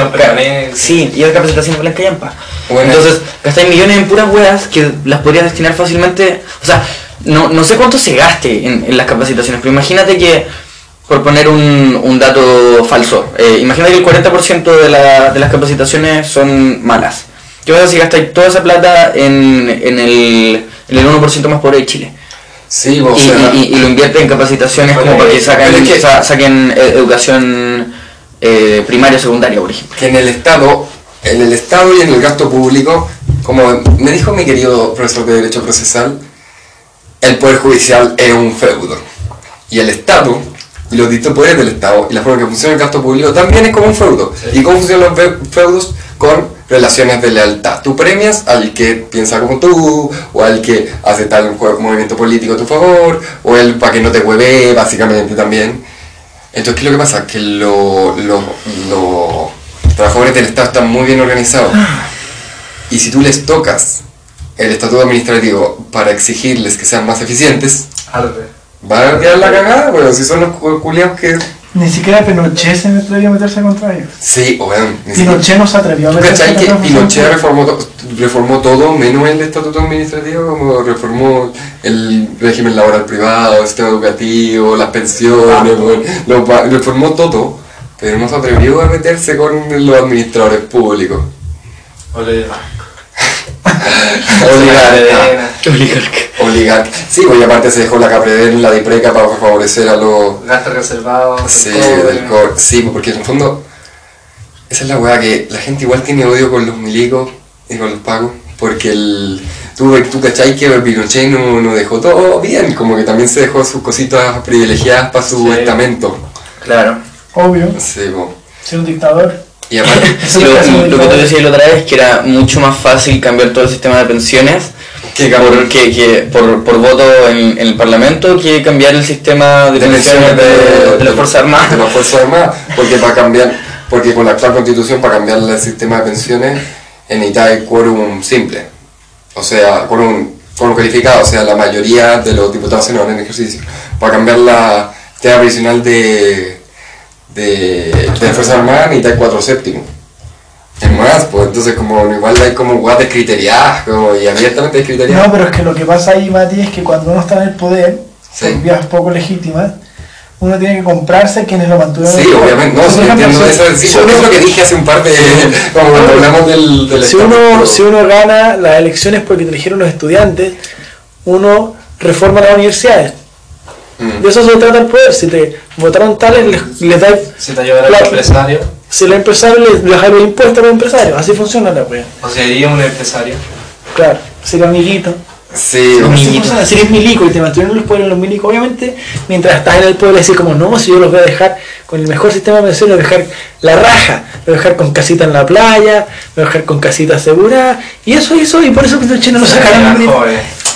Sí, y la capacitación en callampa. Bueno. Entonces, gastáis millones en puras weas que las podrías destinar fácilmente. O sea, no, no sé cuánto se gaste en, en las capacitaciones, pero imagínate que, por poner un, un dato falso, eh, imagínate que el 40% de, la- de las capacitaciones son malas. ¿Qué pasa si gastáis toda esa plata en, en, el, en el 1% más pobre de Chile? Sí, o y, sea, y- y- y lo invierte en capacitaciones como para que saquen, es que- sa- saquen eh, educación eh, primaria o secundaria, por ejemplo. que en el Estado, en el Estado y en el gasto público, como me dijo mi querido profesor de Derecho Procesal, el Poder Judicial es un feudo. Y el Estado, y los distintos poderes del Estado, y la forma que funciona el gasto público, también es como un feudo. ¿Y cómo funcionan los fe- feudos? Con relaciones de lealtad. Tú premias al que piensa como tú, o al que hace tal movimiento político a tu favor, o el para que no te hueve, básicamente también. Entonces, ¿qué es lo que pasa? Que lo- lo- los trabajadores del Estado están muy bien organizados. Y si tú les tocas el estatuto administrativo para exigirles que sean más eficientes, Arde. Van a quedar la cagada, bueno, si son los cu- culiados que... Ni siquiera Pinochet se atrevió a meterse contra ellos. Sí, siquiera- Pinochet no se atrevió a ¿Tú meterse contra Pinochet los reformó, to- reformó todo menos el estatuto administrativo? Como reformó el régimen laboral privado, el sistema educativo, las pensiones, weón, lo reformó todo, pero no se atrevió a meterse con los administradores públicos. Ole. Oligarca. Oligarca. Oligarca. Sí, y aparte se dejó la capredel, la dipreca para favorecer a los... Gastos reservados. Sí, del core. Sí, pues, porque en el fondo... Esa es la weá que la gente igual tiene odio con los milicos y con los pagos. Porque el... Tú, tú cachai que Pinochet no, no dejó todo bien, como que también se dejó sus cositas privilegiadas para su Sí. estamento. Claro. Obvio, Sí, pues. ser un dictador. Y aparte... [laughs] Es lo, que tú decías la otra vez, que era mucho más fácil cambiar todo el sistema de pensiones Que por, que, que por, por voto en, en el Parlamento que cambiar el sistema de de pensiones de, de las Fuerzas Armadas. De las Fuerzas Armadas, [laughs] porque para cambiar, porque con la actual constitución para cambiar el sistema de pensiones en necesita el quórum simple. O sea, quórum, quórum calificado, o sea, la mayoría de los diputados se no en ejercicio. Para cambiar la tema provisional de, de, de las Fuerzas Armadas necesita cuatro séptimos. Es más, pues entonces como igual hay como guas descriteriadas, como y abiertamente descriteriadas. No, pero es que lo que pasa ahí, Mati, es que cuando uno está en el poder, Sí. por vías poco legítimas, uno tiene que comprarse quienes lo mantuvieron. Sí, obviamente, no, ejemplo, entiendo si- eso, sí, si uno- es lo que dije hace un par de... [laughs] cuando hablamos del, del si uno, pero- si uno gana las elecciones porque te eligieron los estudiantes, uno reforma las universidades. Mm. De eso se trata el poder. Si te votaron tales, les, les da. Si te ayudara el empresario, Si los empresarios les baja los impuestos a los empresarios. Así funciona la wea. o sería un empresario. Claro, sería amiguito. Sí, Amiguito. funciona. Si eres milico y te mantuvieron los poderes los milicos, obviamente, mientras estás en el poder, decir como no, si yo los voy a dejar con el mejor sistema de pensión, los voy a dejar la raja, los voy a dejar con casita en la playa, los voy a dejar con casita asegurada, y eso hizo, y por eso Pinochet no lo sacaron.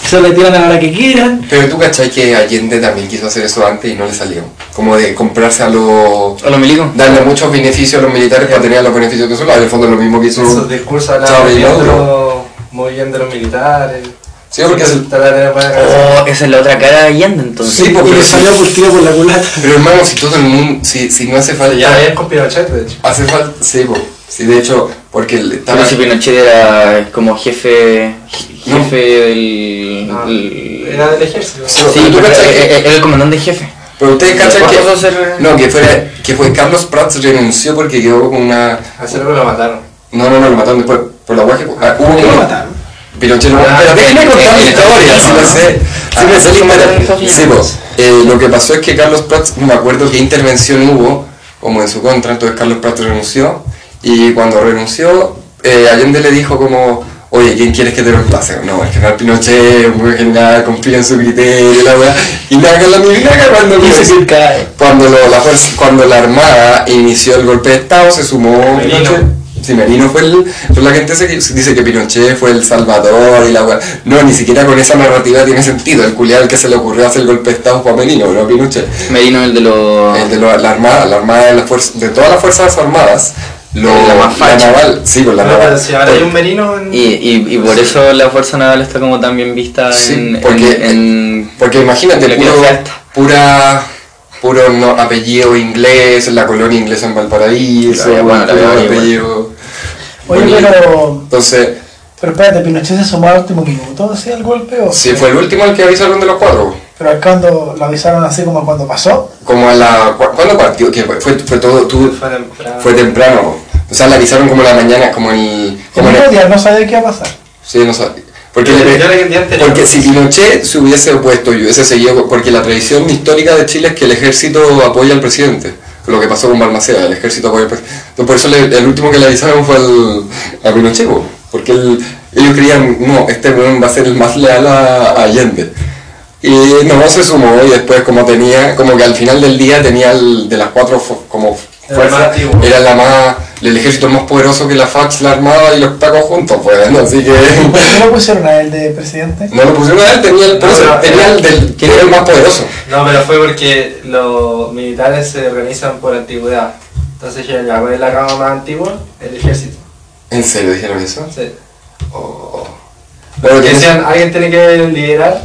Se lo tiran a la hora que quieran. Pero tú cachai que Allende también quiso hacer eso antes y no le salió. Como de comprarse a los... ¿A los milicos? Darle muchos beneficios a los militares para tener los beneficios que son. En el fondo es lo mismo que hizo... Esos discursos de otro. los, militares. Sí, porque es el-. Oh, esa es la otra cara de Allende entonces. Sí, porque sí. salió por tiro por la culata. Pero hermano, si todo el mundo... Si, si no hace falta... Ya bien con Pinochet, de hecho. Hace falta... Sí, po. sí, de hecho, porque el- estaba... Pero si Pinochet era como jefe No. jefe del... No, el- Era del ejército. Sí, Sí, tú que- era era el comandante jefe. Pero ustedes cachan ¿Cuál que... pasó a ser- No, que fue, que fue Carlos Prats renunció porque quedó con una... Así lo mataron. No, no, no, lo mataron después. Por la guay que... ah, hubo ¿Qué lo mataron? Pinochet no. Ah, Pero déjenme en- contar Estados historia, si lo sé. Sí, Ah, me sé la historia. Pues. eh, lo que pasó es que Carlos Prats, no me acuerdo qué intervención hubo, como en su contra, entonces Carlos Prats renunció. Y cuando renunció, eh, Allende le dijo como, oye, ¿quién quieres que te reemplace? No, el general Pinochet, muy general, confía en su criterio, y la weá. Y nada, la milagro cuando se cae. cuando, lo- la fuerza, cuando la Armada inició el golpe de Estado, se sumó. Pinochet. Sí, Merino fue el. Pero la gente se, dice que Pinochet fue el salvador y la weá. No, ni siquiera con esa narrativa tiene sentido. El culiado al que se le ocurrió hacer el golpe de Estado fue a Merino, no a Pinochet. Merino el de los... El de lo- la Armada, la Armada de todas las Fuerzas Armadas. Lo, La más facha. naval, sí, con la No, pero naval. si ahora hay un merino en... Y, y, y por eso la Fuerza Naval está como tan bien vista Sí, en, porque- en, en- Porque imagínate, La puro, pura, puro no, apellido inglés, la colonia inglesa en Valparaíso, La- bueno, la puro Bavaria, apellido Oye, bonito. pero. Entonces, Pero espérate, Pinochet se sumó al último minuto, ¿sí? Al golpe o. sí, fue el último al que avisaron de los cuatro. Pero es cuando lo avisaron así como cuando pasó. Como a la. cu- ¿Cuándo partió? Que fue, fue, fue todo. Tú, Fue temprano. fue temprano. O sea, la avisaron como en la mañana, como el. Como el- día no sabía qué iba a pasar. sí, no sé. Porque, Yo- le- le- porque si Pinochet se hubiese opuesto y hubiese seguido, porque la tradición histórica de Chile es que el ejército apoya al presidente, lo que pasó con Balmaceda, el ejército apoya al presidente. Entonces, por eso le- el último que le avisaron fue al, a Pinochet, po, porque él- ellos creían, no, este va a ser el más leal a, a Allende. Y no se sumó y después como tenía, como que al final del día tenía el, de las cuatro como fuerzas, era la más, el ejército más poderoso que la FACH, la Armada y los tacos juntos, pues, ¿no? así que... ¿Por qué no pusieron a él de presidente? No lo pusieron a él, tenía el, No, tenía el del ¿Quién era el más poderoso. No, pero fue porque los militares se organizan por antigüedad. Entonces dijeron, ya, ¿cuál es la cama más antigua? El ejército. ¿En serio dijeron eso? Sí. Oh. Pero que que decían, alguien tiene que liderar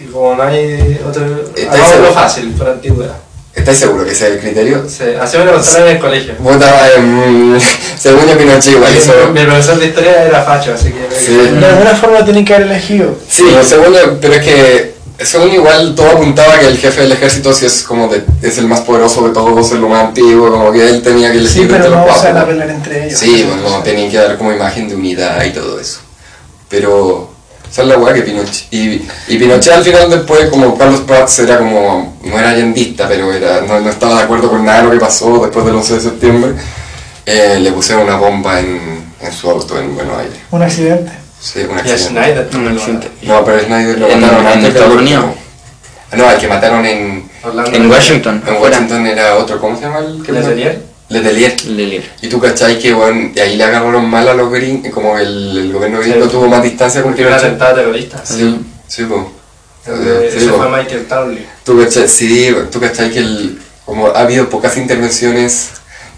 y como no hay otro... Seguro. lo fácil, por antigüedad. ¿Estáis seguros que ese es el criterio? Sí, así me lo contaron en el colegio. Puta, em, según yo Pinochet igual hizo... Mi profesor de historia era facho, así que... Sí. De alguna forma tienen que haber elegido. Sí, no, según yo, pero es que según igual todo apuntaba que el jefe del ejército sí es como de, es el más poderoso de todos, es lo más antiguo, como que él tenía que elegir Sí, pero entre los no van a pelear entre ellos. Sí, pues no, tenían que dar como imagen de unidad y todo eso. Pero esa es la weá que Pinochet. Y, y Pinochet al final después, como Carlos Prats era como, no era allendista, pero era, no, no estaba de acuerdo con nada de lo que pasó después del 11 de septiembre, eh, le pusieron una bomba en, en su auto en Buenos Aires. Un accidente. Sí, un Y a accidente. Schneider lo accidente. No, pero Snyder lo En- mataron en antes Estados Unidos. No, el que mataron en, Orlando En Washington. en Washington era otro, ¿cómo se llama el que ¿Letelier? Letelier. Y tú cachai que, bueno, y ahí le agarraron mal a los gringos, como el, el gobierno gringo Sí. tuvo más distancia con Pinochet. atentado terrorista. Sí, sí, po. Entonces, Sí, ese fue Michael Townley. Tú cachai, sí, tú cachai que el, como ha habido pocas intervenciones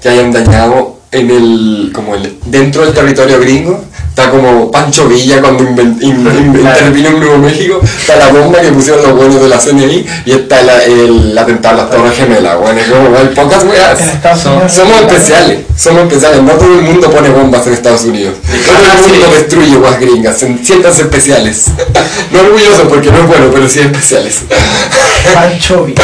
que hayan dañado en el, como el, dentro del territorio gringo, está como Pancho Villa cuando [laughs] intervino en Nuevo México, está la bomba que pusieron los buenos de la CNI y está la- el atentado a las Torres Gemelas, bueno, es como hay pocas weas. Estados. Somos especiales, somos especiales, no todo el mundo pone bombas en Estados Unidos, no todo el mundo destruye guas gringas, siéntanse especiales. [laughs] No orgullosos porque no es bueno, pero sí especiales. Pancho Villa.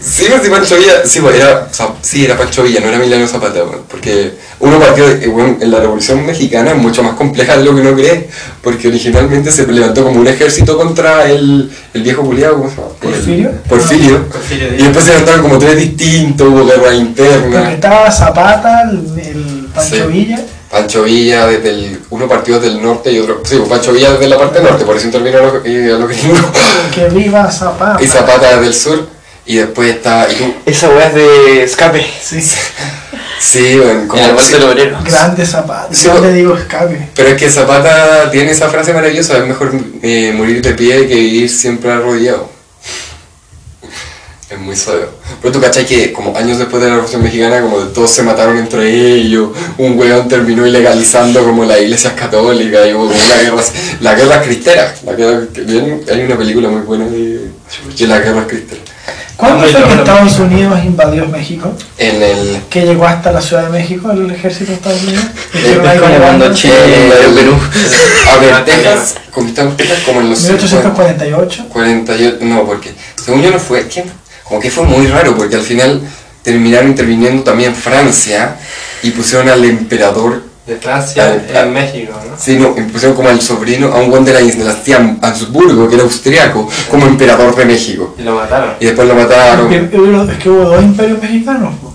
Sí, pues, sí, Pancho Villa, sí, pues, era, o sea, sí, era Pancho Villa, no era Emiliano Zapata, pues, porque uno partió, eh, bueno, en la Revolución Mexicana es mucho más compleja de lo que uno cree, porque originalmente se levantó como un ejército contra el, el viejo culiado, ¿cómo se llama? ¿Porfirio? Porfirio. Porfirio Y después se levantaron como tres distintos, hubo guerra Porque interna. estaba Zapata, el, el Pancho Sí. Villa. Pancho Villa, desde el, uno partió desde el norte y otro, sí, pues, Pancho Villa desde la parte norte, por eso intervino a los, eh, a los gringos. Que viva Zapata. Y Zapata desde el sur, y después está, y tú, Esa weá es de escape. Sí. [laughs] sí, bueno, como, En el sí, del obrero. Grande Zapata. Sí, Yo le digo escape. Pero es que Zapata tiene esa frase maravillosa, es mejor eh, morir de pie que vivir siempre arrodillado. Es muy suave. Pero tú cachai que como años después de la Revolución Mexicana, como de todos se mataron entre ellos, un weón terminó ilegalizando como las iglesias católicas y hubo como una guerra, la guerra cristera. La guerra, bien, hay una película muy buena de, de la guerra cristera. ¿Cuándo fue que. Estados Unidos invadió México? En el... Que llegó hasta la Ciudad de México el ejército de Estados Unidos. Es como cuando Chile invadió Perú. [laughs] A ver, Texas, conquistaron Texas como en los 50. 1848. 48, no, porque según yo no fue, ¿quién? Como que fue muy raro, porque al final terminaron interviniendo también Francia y pusieron al emperador, De Francia Ah, en México, ¿no? sí, no, pusieron como al sobrino, a un buen de la dinastía Habsburgo, que era austriaco, como emperador de México. Y lo mataron. Y después lo Es mataron. que es que hubo dos imperios mexicanos. po.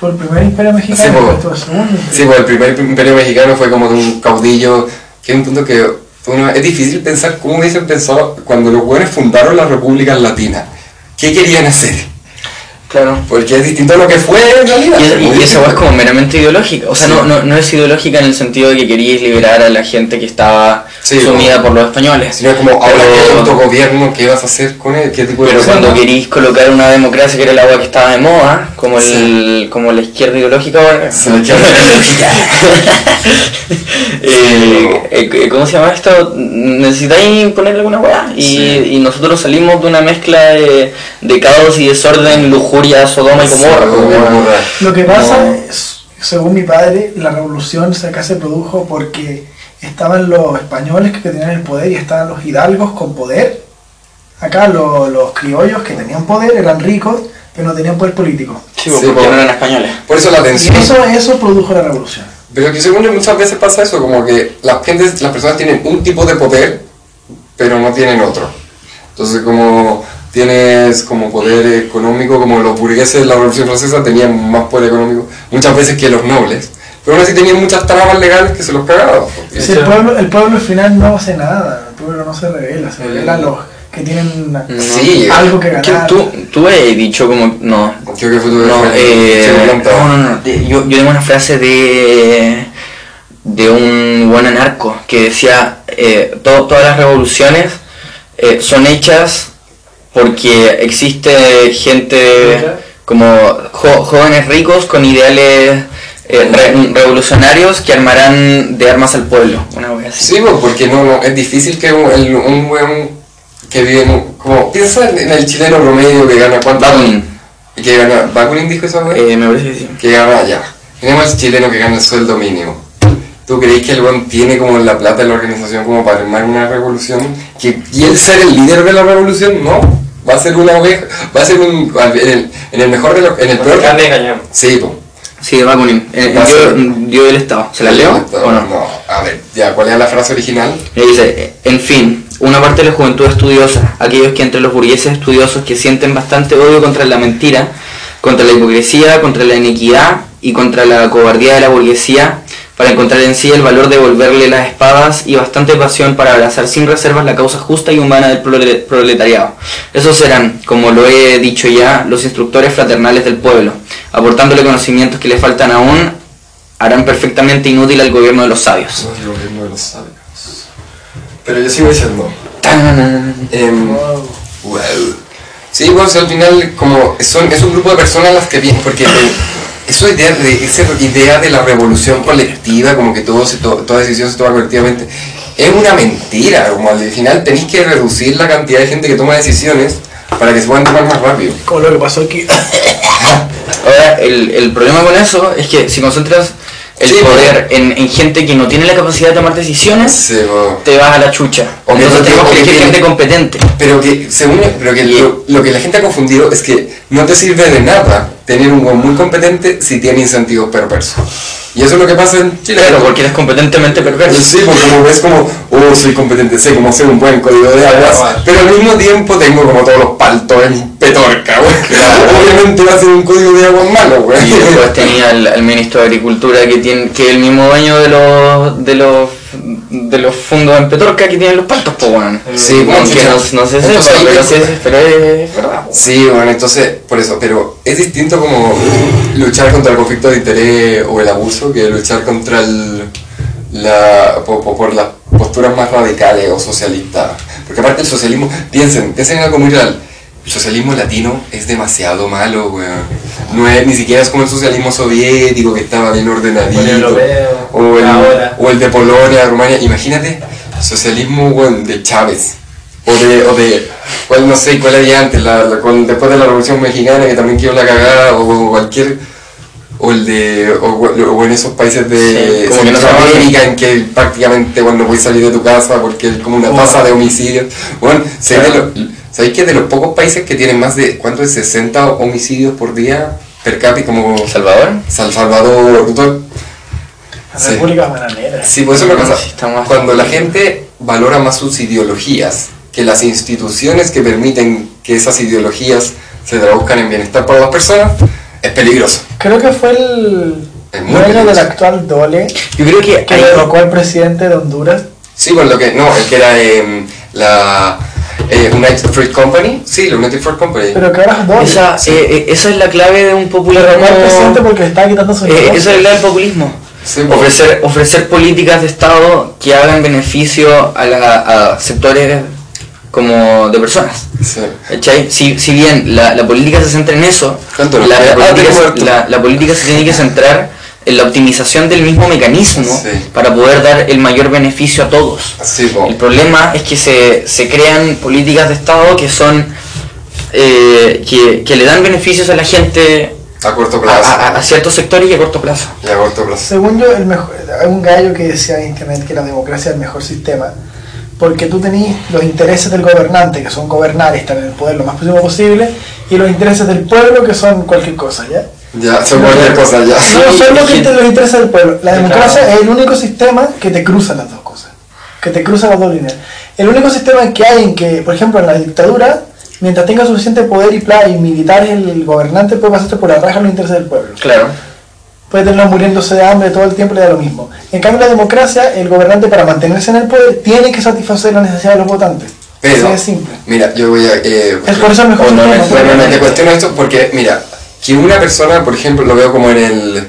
Fue el primer imperio Sí, mexicano después el segundo. imperio. Sí, pues el primer imperio mexicano fue como de un caudillo, que es un punto que uno- es difícil pensar cómo hubiesen pensado cuando los buenos fundaron las repúblicas latinas. ¿Qué querían hacer? Claro. Porque es distinto a lo que fue en realidad. Y, y esa es como meramente ideológica. O sea, Sí. no, no, no es ideológica en el sentido de que queríais liberar a la gente que estaba Sí, sumida como- por los españoles. Sino como, ahora que hay autogobierno, ¿qué vas a hacer con él? ¿Qué tipo de Pero gobierno? cuando queréis colocar una democracia que era el agua que estaba de moda, como, el, como la izquierda ideológica ahora. Sí, la izquierda ideológica. [laughs] Eh, eh, ¿Cómo se llama esto? Necesitáis ponerle alguna weá. Y, nosotros salimos de una mezcla de, de caos y desorden, lujuria, Sodoma y Gomorra. Sí. Lo que pasa No. es, según mi padre, la revolución se- acá se produjo porque estaban los españoles que tenían el poder y estaban los hidalgos con poder. Acá lo- los criollos que tenían poder eran ricos, pero no tenían poder político. Sí, pues, Sí, porque po. no eran españoles. Por eso la Y tensión. eso, eso produjo la revolución. Pero que según muchas veces pasa eso, como que las gentes, las personas tienen un tipo de poder, pero no tienen otro. Entonces como tienes como poder económico, como los burgueses de la Revolución Francesa tenían más poder económico muchas veces que los nobles, pero aún así tenían muchas trabas legales que se los cagaban. Si el, pueblo, el pueblo al final no hace nada, el pueblo no se revela, se revelan los que tienen. Sí, algo que ¿Qué- ganar. Tú, tú he dicho como... No, creo que fue tu No, fue- eh, no, no, Yo, yo tengo una frase de, de un buen anarco que decía, eh, to- todas las revoluciones eh, son hechas porque existe gente como jo- jóvenes ricos con ideales eh, re- revolucionarios que armarán de armas al pueblo. Una así. Sí, pues, porque no, no, es difícil que un, el- un weón que vive en como, piensa en, el chileno promedio que gana cuánto. Bakunin. Que gana, Bakunin dijo eso. Eh, me parece que sí. que gana ya. Tenemos el chileno que gana el sueldo mínimo. ¿Tú crees que el weón tiene como la plata de la organización como para armar una revolución? Que, ¿Y él ser el líder de la revolución? No. Va a ser una oveja. Va a ser un. En el, en el mejor de los. En el peor. Engañamos. Sí, pues. Sí, Bakunin. Eh, dio, del Estado. ¿Se la leo o no? No. A ver, ya, ¿cuál es la frase original? Le dice, en fin, una parte de la juventud estudiosa, aquellos que entre los burgueses estudiosos que sienten bastante odio contra la mentira, contra la hipocresía, contra la iniquidad y contra la cobardía de la burguesía, para encontrar en sí el valor de volverle las espadas y bastante pasión para abrazar sin reservas la causa justa y humana del prole- proletariado. Esos serán, como lo he dicho ya, los instructores fraternales del pueblo, aportándole conocimientos que le faltan aún, harán perfectamente inútil al gobierno de los sabios. Pero yo sigo diciendo. Em, wow. Sí, sea, al final como es un grupo de personas las que vienen, porque eh, esa idea de, esa idea de la revolución colectiva, como que todo se to- toda decisión se toma colectivamente, es una mentira, como al final tenéis que reducir la cantidad de gente que toma decisiones para que se puedan tomar más rápido. Como lo que pasó aquí. [laughs] Ahora, el, el problema con eso es que si concentras el Sí, poder en, en gente que no tiene la capacidad de tomar decisiones, Sí, te vas a la chucha. O que Entonces no tenemos que elegir que gente competente. Pero que, según, pero que lo, lo que la gente ha confundido es que no te sirve de nada tener un buen muy competente si tiene incentivos perversos. Y eso es lo que pasa en Chile. Claro, porque eres competentemente perverso. Sí, porque como ves como, oh, soy competente, sé cómo hacer un buen código de aguas, Claro. pero al mismo tiempo tengo como todos los paltos en petorca, güey. [laughs] Obviamente va a ser un código de aguas malo, güey. Y después [laughs] tenía al, al ministro de Agricultura que tiene que el mismo dueño de los de los de los fondos en Petorca que tienen los paltos, pues bueno. Sí, bueno, Aunque no, no se sepa, pero, sí- pero es verdad. Sí, bueno, entonces, por eso, pero es distinto como luchar contra el conflicto de interés o el abuso que luchar contra el, la, po- po- por, las posturas más radicales o socialistas. Porque aparte el socialismo, piensen, piensen en algo muy real. El socialismo latino es demasiado malo, weón. No es, ni siquiera es como el socialismo soviético que estaba bien ordenadito. O el europeo, O el, o el de Polonia, Rumania. Imagínate, socialismo weón, de Chávez. O de, o de, cuál, no sé, cuál había antes, la, la- cuál- después de la Revolución Mexicana que también quedó la cagada, o, cualquier, o el de, o, o en esos países de Sí, como Centroamérica en que prácticamente cuando puedes salir de tu casa porque es como una tasa de homicidios. Bueno, lo- ¿sabéis que de los pocos países que tienen más de, ¿cuánto es? 60 homicidios por día per cápita, como Salvador. San Salvador, todo- Sí. República Bananera. Sí, pues eso es lo que pasa. Cuando la gente valora más sus ideologías que las instituciones que permiten que esas ideologías se traduzcan en bienestar para las personas, es peligroso. Creo que fue el dueño del actual Dole Yo creo que que hay- al presidente de Honduras. Sí, con lo que, no, el que era em, la eh, United Fruit Company, sí, la United Fruit Company. Pero que ahora es Dole. esa, Sí. eh, eh, esa es la clave de un populismo. presidente porque estaba quitando su Eh, esa es la del populismo. Sí, pues. ofrecer, ofrecer políticas de Estado que hagan beneficio a, la- a sectores como de personas. Sí. Si, si bien la, la política se centra en eso, ¿Cuánto nos la, política, la, la política se tiene que centrar en la optimización del mismo mecanismo Sí. para poder dar el mayor beneficio a todos. Sí. El problema es que se, se crean políticas de Estado que son eh, que, que le dan beneficios a la gente a corto a, plazo. a- a ciertos sectores y a corto plazo. Y a corto plazo. Según yo, el mejor, hay un gallo que decía en internet que la democracia es el mejor sistema, porque tú tenés los intereses del gobernante, que son gobernar y estar en el poder lo más próximo posible, y los intereses del pueblo, que son cualquier cosa, ¿ya? Ya, son cualquier cosa ya. No, son los, que sí. inter- los intereses del pueblo. La democracia claro. es el único sistema que te cruza las dos cosas, que te cruza las dos líneas. El único sistema que hay en que, por ejemplo, en la dictadura, mientras tenga suficiente poder y plan y militar el gobernante puede pasarte por la raja los intereses del pueblo. Claro. puede tenerlos muriéndose de hambre todo el tiempo le da lo mismo. En cambio, la democracia, el gobernante para mantenerse en el poder tiene que satisfacer las necesidades de los votantes. Pero, Así de simple. mira, yo voy a... eh, Es por eso el mejor O no sistema. necesariamente. Bueno, porque- te cuestiono esto porque, mira, que una persona, por ejemplo, lo veo como en el.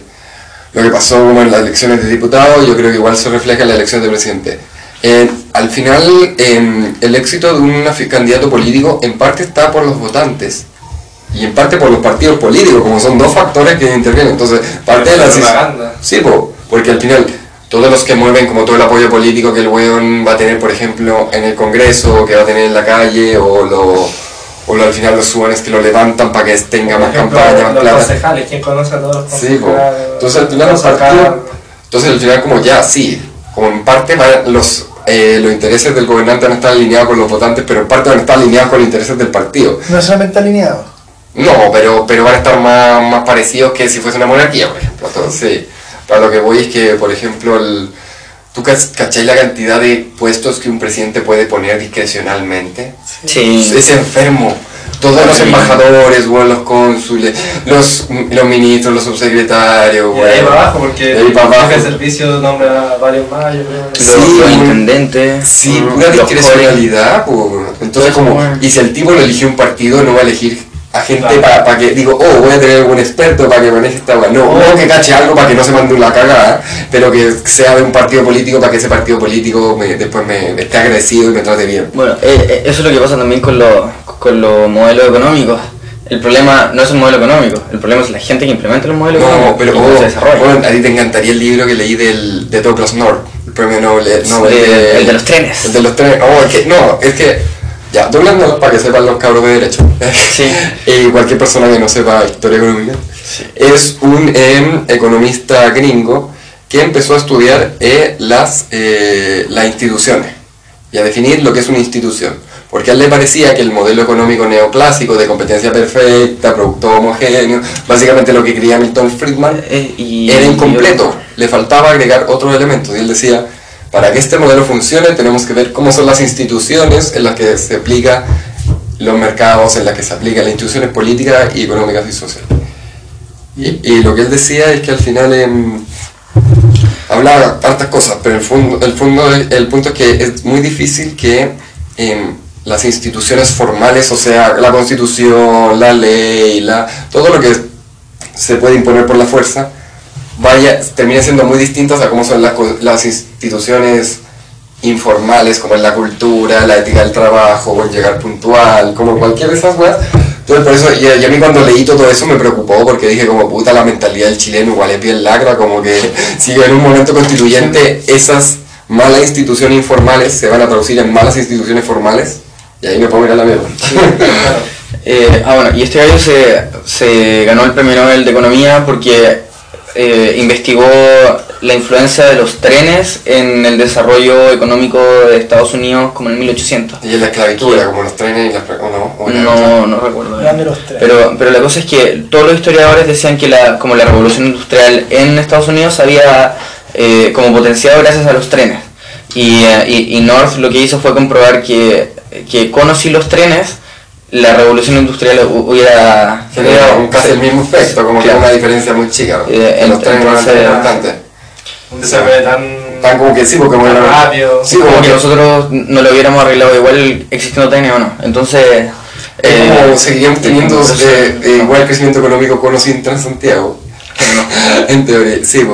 Lo que pasó como en las elecciones de diputados, yo creo que igual se refleja en la elección de presidente. Eh, al final, eh, el éxito de un candidato político en parte está por los votantes y en parte por los partidos políticos, como son dos factores que intervienen. Entonces, parte de la propaganda. Sí, po, porque al final todos los que mueven como todo el apoyo político que el weón va a tener, por ejemplo, en el Congreso, que va a tener en la calle, o lo, o lo- al final los subanes que lo levantan para que tenga más ejemplo, campaña, más los plata. concejales, ¿quién conoce a todos los Sí, po. concejales? Entonces al final Entonces al final como ya, sí, como en parte van los, eh, los intereses del gobernante van a estar alineados con los votantes, pero en parte van a estar alineados con los intereses del partido. No solamente alineado. No, pero, pero van a estar más, más parecidos que si fuese una monarquía, por ejemplo. Entonces, para lo que voy es que, por ejemplo, el, ¿tú cach- cachai la cantidad de puestos que un presidente puede poner discrecionalmente? Sí. Es enfermo. Todos los embajadores, weón, los cónsules, los, los ministros, los subsecretarios, Y de ahí para abajo, porque ahí para abajo. el servicio nombra varios más, yo creo. Los, Sí, los intendentes. Sí, pura discrecionalidad, po. Entonces como, y si el tipo lo eligió un partido, no va a elegir a gente Claro. para que digo, oh, voy a tener algún experto para que maneje esta weá. No, no que cache algo para que no se mande una cagada, pero que sea de un partido político para que ese partido político me- después me esté agradecido y me trate bien. Bueno, eh, eh, eso es lo que pasa también con los con los modelos económicos. El problema no es el modelo económico, el problema es la gente que implementa los modelos No, económicos pero y oh, se desarrolla. bueno, a ti te encantaría el libro que leí del, de Douglas North, el premio Nobel. Nobel el de los trenes. El de los trenes. Oh, es que, no, es que, ya, North, para que sepan los cabros de derecho, Sí. y [laughs] cualquier persona que no sepa historia económica, es un em, economista gringo que empezó a estudiar eh, las, eh, las instituciones y a definir lo que es una institución. Porque a él le parecía que el modelo económico neoclásico de competencia perfecta, producto homogéneo, básicamente lo que quería Milton Friedman, Eh, y- era incompleto, le faltaba agregar otros elementos. Y él decía, para que este modelo funcione tenemos que ver cómo son las instituciones en las que se aplica los mercados, en las que se aplican las instituciones políticas y económicas y sociales. Y, lo que él decía es que al final em, hablaba hartas cosas, pero el, fondo, el punto es que es muy difícil que em, las instituciones formales, o sea, la constitución, la ley, la, todo lo que se puede imponer por la fuerza, vaya, termina siendo muy distintas a cómo son las, las instituciones informales, como en la cultura, la ética del trabajo, el llegar puntual, como cualquier de esas weas. Entonces, por eso, y a mí cuando leí todo eso me preocupó, porque dije, como puta, la mentalidad del chileno igual es bien lacra, como que [laughs] si en un momento constituyente esas malas instituciones informales se van a traducir en malas instituciones formales, y ahí me pongo a ir a la mierda. [laughs] Eh, ah, bueno, y este gallo se, se ganó el premio Nobel de Economía porque eh, investigó la influencia de los trenes en el desarrollo económico de Estados Unidos como en el 1800. y en la esclavitud, era como los trenes y las... ¿O no? No, no recuerdo. Los. Pero, pero la cosa es que todos los historiadores decían que la, como la revolución industrial en Estados Unidos había eh, como potenciado gracias a los trenes. Y, eh, y, y North lo que hizo fue comprobar que, que con o sin los trenes la revolución industrial hu- hubiera... Un- casi el mismo efecto, como que Claro. era una diferencia muy chica. Eh, que los trenes entonces- importantes. Un desarrollo tan, Tan como que sí, porque era rápido. Sí, como como que que nosotros no lo hubiéramos arreglado igual existiendo trenes o no. Entonces... es eh, como seguiríamos teniendo eh, eh, no. igual crecimiento económico con o sin Transantiago. [laughs] en teoría, sí,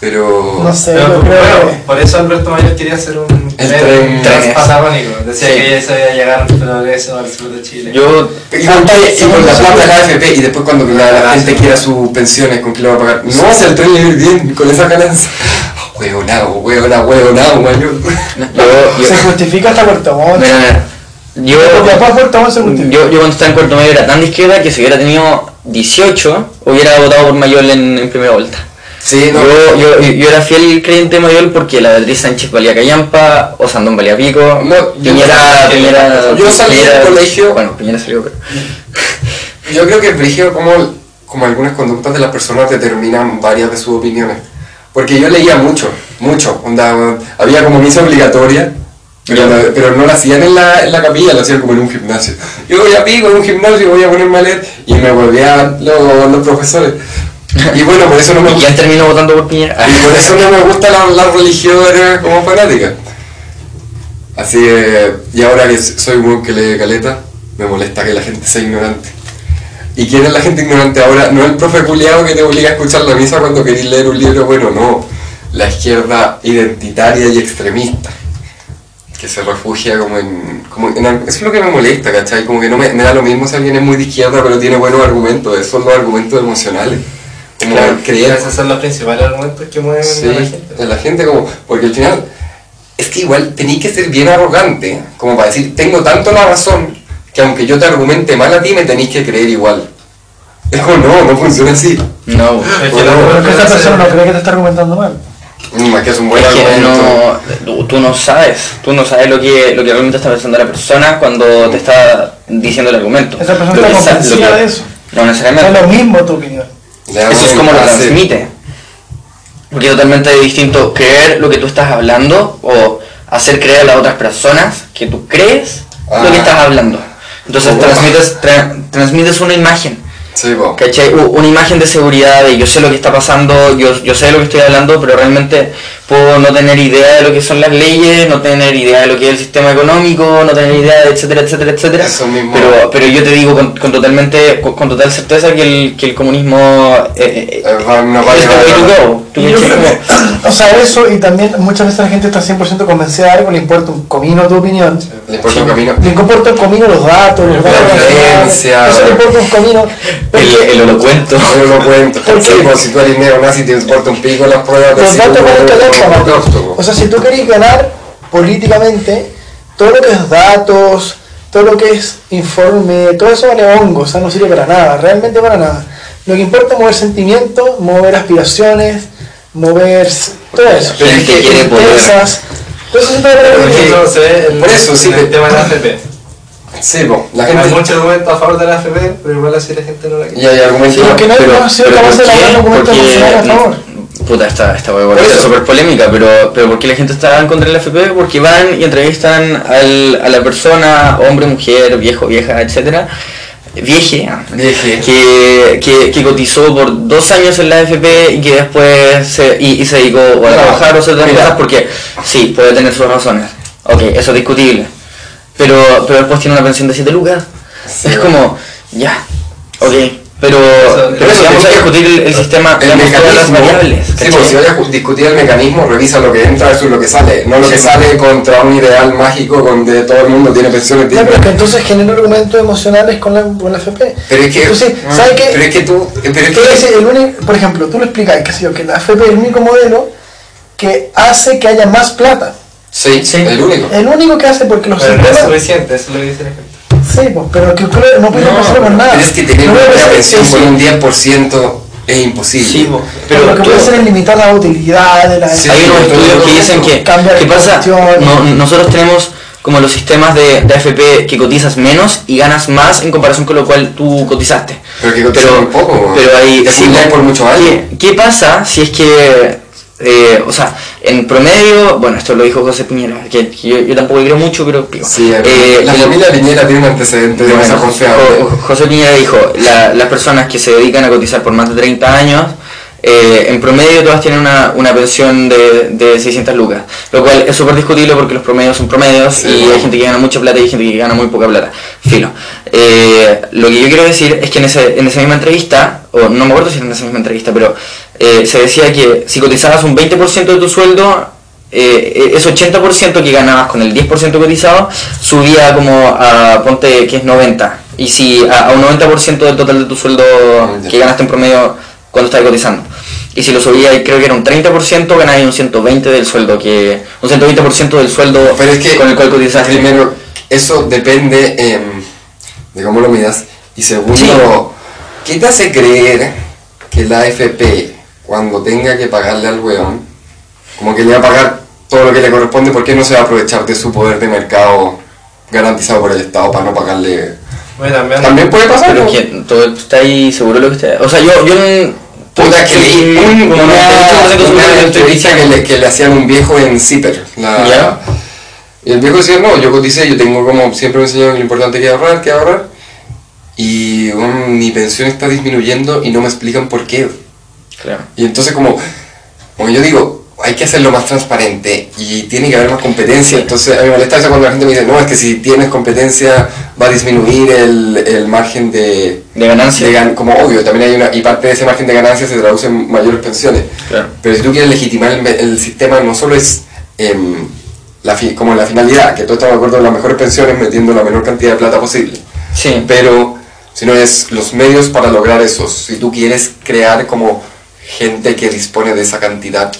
pero. No sé, Pero, bueno, que... por eso Alberto Mayor quería hacer un El tren tren transpatagónico. Decía Sí. que eso iba a llegar al progreso al sur de Chile. Yo Y y con la plata de la AFP y después cuando la, la Ah, gente sí. quiera sus pensiones, ¿con qué lo va a pagar? No hacer el tren ir bien con esa ganancia. [laughs] Huevonao, huevonao, huevonao, mayor. yo, yo, [laughs] Se justifica hasta Puerto Montt. Mira, mira. Yo, yo, yo cuando estaba en cuarto medio era tan de izquierda que si hubiera tenido 18 hubiera votado por Mayol en, en primera vuelta. Sí, no. Yo, yo, yo era fiel creyente de Mayol porque la Beatriz Sánchez valía callampa, Osandón valía pico, No, yo- Piñera, Piñera, yo salí del Piñera- colegio- Bueno, Piñera salió, pero... [laughs] Yo creo que es brígido como, como algunas conductas de las personas determinan varias de sus opiniones. Porque yo leía mucho, mucho. Onda, había como misa obligatoria, pero, pero no la hacían en la, en la capilla, la hacían como en un gimnasio. Yo voy a pico en un gimnasio, voy a ponerme a leer y me volvían los, los profesores. [laughs] Y bueno, por eso no me ¿Y gusta, terminó votando por Piñera? [laughs] y por eso no me gusta la, la religión eh, como fanática. Así que, y ahora que soy un que lee caleta, me molesta que la gente sea ignorante. ¿Y quién es la gente ignorante ahora? No el profe culiado que te obliga a escuchar la misa cuando querís leer un libro bueno, no. La izquierda identitaria y extremista. Que se refugia como en... Como en eso es lo que me molesta, ¿cachai? Como que no me, me da lo mismo si alguien es muy de izquierda pero tiene buenos argumentos. Esos son los argumentos emocionales. Como Claro, creer Esos son los principales argumentos que mueven Sí, a la gente. de la gente como, porque al final es que igual tenéis que ser bien arrogante, como para decir, tengo tanto la razón, que aunque yo te argumente mal a ti, me tenéis que creer igual. Es como, no, no funciona así. No, Es que Porque esta persona no cree que te está argumentando mal. Mm, es que es un buen es que argumento. no, tú, no sabes, tú no sabes lo que, lo que realmente está pensando la persona cuando te está diciendo el argumento. Esa persona Lo está convencida de eso. No Es necesariamente. lo mismo tu opinión. Eso es como lo transmite. Porque es totalmente distinto creer lo que tú estás hablando o hacer creer a las otras personas que tú crees lo Ah. que estás hablando. Entonces Oh. transmites, tra- transmites una imagen. Sí, Una imagen de seguridad, de yo sé lo que está pasando, yo, yo sé de lo que estoy hablando, pero realmente puedo no tener idea de lo que son las leyes, no tener idea de lo que es el sistema económico, no tener idea de etcétera, etcétera, etcétera. Eso mismo. Pero, pero yo te digo con, con totalmente, con, con total certeza que el, que el comunismo eh, eh, Eh, va- no o sea, eso y también muchas veces la gente está 100% convencida de algo, le importa un comino tu opinión. Le importa un camino. Le importa un comino los datos, los La datos. evidencia. Eso le importa un comino. El, porque el holocuento. Yo no lo cuento. ¿Por Sí, qué? po, si tú eres neonazi te importa un pico las pruebas. Los datos van a O sea, si tú querés ganar políticamente, todo lo que es datos, todo lo que es informe, todo eso vale hongo, o sea, no sirve para nada, realmente para nada. Lo que importa es mover sentimientos, mover aspiraciones, mover todo eso. Pero es que quiere poder. Empresas, todo eso se puede Por eso, sí, el tema de la AFP. Sí, po. La Hay gente. muchos argumentos a favor de la AFP, pero igual así la gente no la Y quiere. hay argumentos. Sí, porque nadie no ha sido pero capaz ¿por de elaborar a favor. Puta, esta, esta hueá es súper polémica, pero, pero ¿por qué la gente está en contra de la FP? Porque van y entrevistan al, a la persona, hombre, mujer, viejo, vieja, etcétera, vieje, ah, que, que, que cotizó por dos años en la FP y que después se, y, y se dedicó o a No, trabajar o hacer otras cosas porque sí, puede tener sus razones. Ok, eso es discutible. Pero, pero después tiene una pensión de 7 lucas. Sí, es como, ya, ok. Pero, Eso- pero si vamos a que- discutir el, el sistema, El todas las mecanismo. variables. Sí, pues si vayas a discutir el mecanismo, revisa lo que entra versus lo que sale. No lo que sale contra un ideal mágico donde todo el mundo tiene pensiones Ya, pero que entonces genera argumentos emocionales con la, con la FP. Pero es que. Entonces, ah, ¿sabes qué? Pero es que tú. Pero es que. decir, el único, por ejemplo, tú le explicas qué sé yo, que la AFP es el único modelo que hace que haya más plata. Sí, Sí. el único. El único que hace porque los Pero no es sistemas. suficiente, eso es lo que dice la gente. Sí, pues, pero que creo- no puede No, pasar por nada. Pero es que tener No una sí, por un 10% es imposible. Sí, po. Pero, pero, lo que puede ser es limitar la utilidad de la Sí, hay unos pero estudios que dicen que, ¿qué pasa? No- nosotros tenemos como los sistemas de, de AFP que cotizas menos y ganas más en comparación con lo cual tú cotizaste. Pero que cotizan muy poco, pero hay, por muchos años. ¿qué, qué pasa si es que, eh, o sea, en promedio, bueno, esto lo dijo José Piñera, que, que yo, yo tampoco creo mucho, pero pico. Sí, Eh, la familia Piñera tiene un antecedente de bueno, José Piñera dijo, la- las personas que se dedican a cotizar por más de 30 años, eh, en promedio todas tienen una, una pensión de, de 600 lucas, lo cual es súper discutible porque los promedios son promedios y hay gente que gana mucha plata y hay gente que gana muy poca plata. Filo. Eh, lo que yo quiero decir es que en, ese- en esa misma entrevista, o no me acuerdo si era en esa misma entrevista, pero eh, se decía que si cotizabas un 20% de tu sueldo, eh, ese 80% que ganabas con el 10% cotizado subía como a, ponte que es 90. Y si a, a un 90% del total de tu sueldo que ganaste en promedio cuando estabas cotizando. Y si lo subía, creo que era un 30%, ganabas un 120 del sueldo, que un 120% del sueldo Pero es que, con el cual cotizaste. primero, eso depende em, de cómo lo midas. Y segundo, Sí. ¿qué te hace creer que la AFP, cuando tenga que pagarle al weón, como que le va a pagar todo lo que le corresponde, ¿por qué no se va a aprovechar de su poder de mercado garantizado por el Estado para no pagarle? Bueno, también, También puede pasar, Pero ¿no? todo está ahí seguro lo que está. O sea, yo, yo Puta, que soy leí un- una, 98% seguro una que entrevista que le, que le hacían un viejo en Zipper. La, ¿Ya? Y el viejo decía, no, yo coticé, yo tengo como, siempre me enseñaron que lo importante que ahorrar, que ahorrar. Y bueno, mi pensión está disminuyendo y no me explican por qué. Claro. Y entonces como, como yo digo, hay que hacerlo más transparente y tiene que haber más competencia. Entonces a mí me molesta eso cuando la gente me dice, no, es que si tienes competencia va a disminuir el, el margen de, De ganancia. de gan- como obvio, también hay una, y parte de ese margen de ganancia se traduce en mayores pensiones. Claro. Pero si tú quieres legitimar el, el sistema, no solo es em, la fi- como la finalidad, que todos estamos de acuerdo en las mejores pensiones metiendo la menor cantidad de plata posible, Sí. pero sino es los medios para lograr eso. Si tú quieres crear como gente que dispone de esa cantidad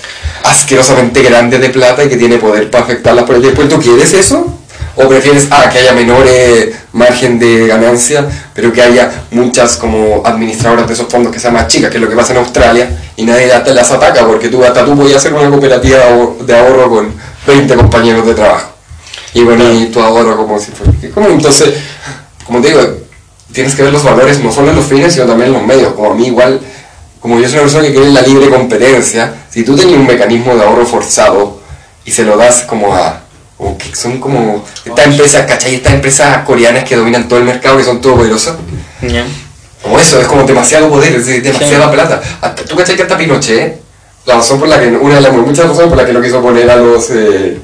asquerosamente grande de plata y que tiene poder para afectarla por el tiempo, ¿tú quieres eso? ¿O prefieres ah, que haya menor eh, margen de ganancia, pero que haya muchas como administradoras de esos fondos que sean más chicas, que es lo que pasa en Australia, y nadie hasta las ataca, porque tú hasta tú podías hacer una cooperativa de ahor- de ahorro con 20 compañeros de trabajo. Y bueno, y tu ahorro como si fuera... Como entonces, como te digo, tienes que ver los valores no solo en los fines, sino también en los medios. Como a mí igual, como yo soy una persona que cree en la libre competencia, si tú tenías un mecanismo de ahorro forzado y se lo das como a o que son como estas empresas, ¿cachai? Estas empresas coreanas que dominan todo el mercado, que son todopoderosas. Ya. Como eso, es como demasiado poder, es de- demasiada Sí. plata. Hasta- ¿Tú cachai que hasta Pinochet, la razón por la que, una de las muchas razones por la que no quiso poner a los eh,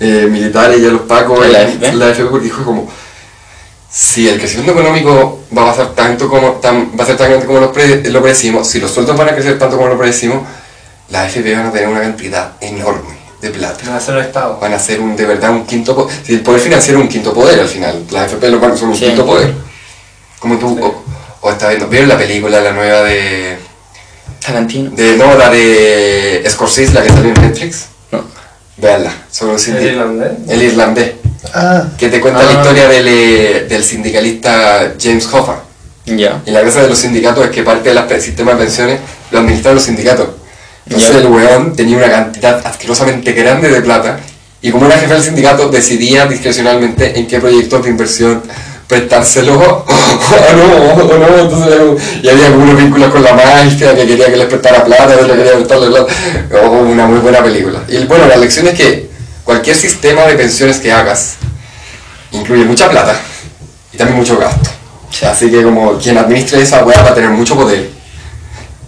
eh, militares y a los pacos ¿A la AFP? la porque dijo como, si el crecimiento económico va a ser tanto como, tan, va a ser tan grande como lo, pre- lo predecimos, si los sueldos van a crecer tanto como lo predecimos, la AFP van a tener una cantidad enorme de plata No hacer un estado. van a ser un, de verdad un quinto poder. Si el poder financiero es un quinto poder al final, las FP los bancos son un Sí. quinto poder. Como tú, Sí. o, o estás viendo, ¿vieron la película, la nueva de, Tarantino. de. No, la de Scorsese, la que salió en Netflix? No. Veanla, sobre un ¿Es sindi- irlandés? El irlandés, Ah, que te cuenta la Ah. historia del, eh, del sindicalista James Hoffa. Ya. Y la gracia de los sindicatos es que parte del sistema de pensiones lo administran los sindicatos. Entonces el weón tenía una cantidad asquerosamente grande de plata y como era jefe del sindicato decidía discrecionalmente en qué proyectos de inversión prestárselo [laughs] o no, o no, entonces y había como unos vínculos con la mafia que quería que les prestara plata, otro quería prestarle plata, Oh, una muy buena película. Y bueno, la lección es que cualquier sistema de pensiones que hagas incluye mucha plata y también mucho gasto. Sí. Así que como quien administre esa weá va a tener mucho poder.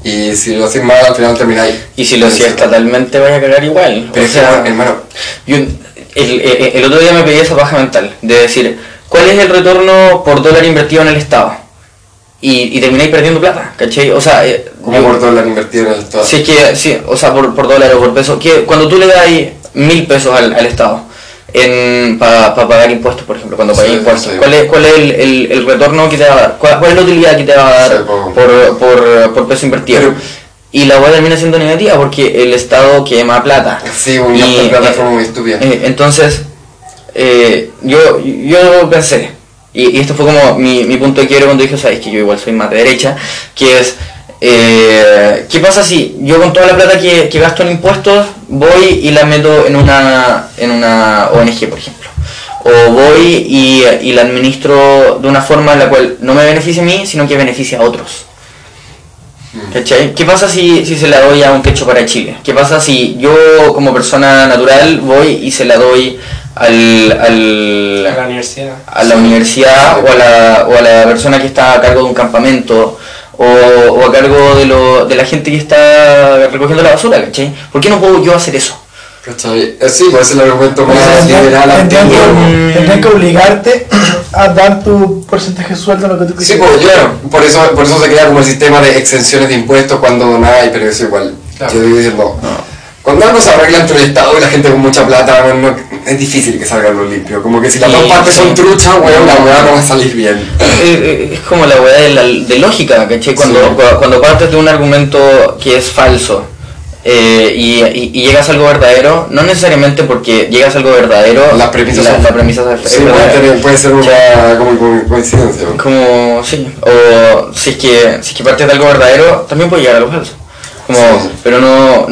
Y si lo haces mal, al final termináis. Y si lo hacías estatalmente, vaya a cagar igual. Pero o es que, sea, hermano, yo, el, el- el otro día me pedí esa baja mental de decir, ¿cuál es el retorno por dólar invertido en el Estado? Y, y termináis perdiendo plata, ¿cachai? O sea, eh, como yo- por dólar invertido en el Estado. Si es que, sí, o sea, por, por dólar o por peso, que cuando tú le das mil pesos al, al Estado para pagar impuestos, por ejemplo, cuando pagas Sí, impuestos, sí. ¿cuál es, cuál es el, el- el retorno que te va a dar? ¿Cuál, cuál es la utilidad que te va a dar Sí, por, por, por peso invertido? Pero- y la hueá termina siendo negativa porque el Estado quema plata. Sí, un Y, gasto de plata de eh, forma muy estúpida. eh, entonces, eh, yo, yo pensé, y, y esto fue como mi, mi punto de quiebra cuando dije, sabes que yo igual soy más de derecha, que es, eh, ¿qué pasa si yo con toda la plata que, que gasto en impuestos voy y la meto en una, en una ONG, por ejemplo? O voy y, y la administro de una forma en la cual no me beneficia a mí, sino que beneficia a otros. ¿Cachai? ¿Qué pasa si, si se la doy a un techo para Chile? ¿Qué pasa si yo como persona natural voy y se la doy al, al, A la universidad. a la universidad o a la, o a la persona que está a cargo de un campamento o, o a cargo de, lo, de la gente que está recogiendo la basura, ¿cachai? ¿Por qué no puedo yo hacer eso? ¿Cachai? Eh, Sí, pues es el argumento más liberal tendrían antiguo. que- tendrían que obligarte [clears throat] a dar tu porcentaje de sueldo a lo que tú Sí, quisieras. pues claro, por eso, por eso se crea como el sistema de exenciones de impuestos cuando no hay, pero eso igual. Claro. Yo digo diciendo, cuando algo se arregla entre el Estado y la gente con mucha plata, bueno, no- es difícil que salga algo limpio. Como que si las Sí, dos partes sí. son truchas, weón, la weá no va a salir bien. Eh, eh, es como la weá de, la- de lógica, ¿cachai? Cuando, Sí. cuando partes de un argumento que es falso eh, y, y- y llegas a algo verdadero, no necesariamente porque llegas a algo verdadero, Las premisas la, son- la premisa es, puede, puede ser una como, como coincidencia. ¿no? Como, sí, o si es, que, si es que partes de algo verdadero, también puede llegar a algo falso. Como, pero no,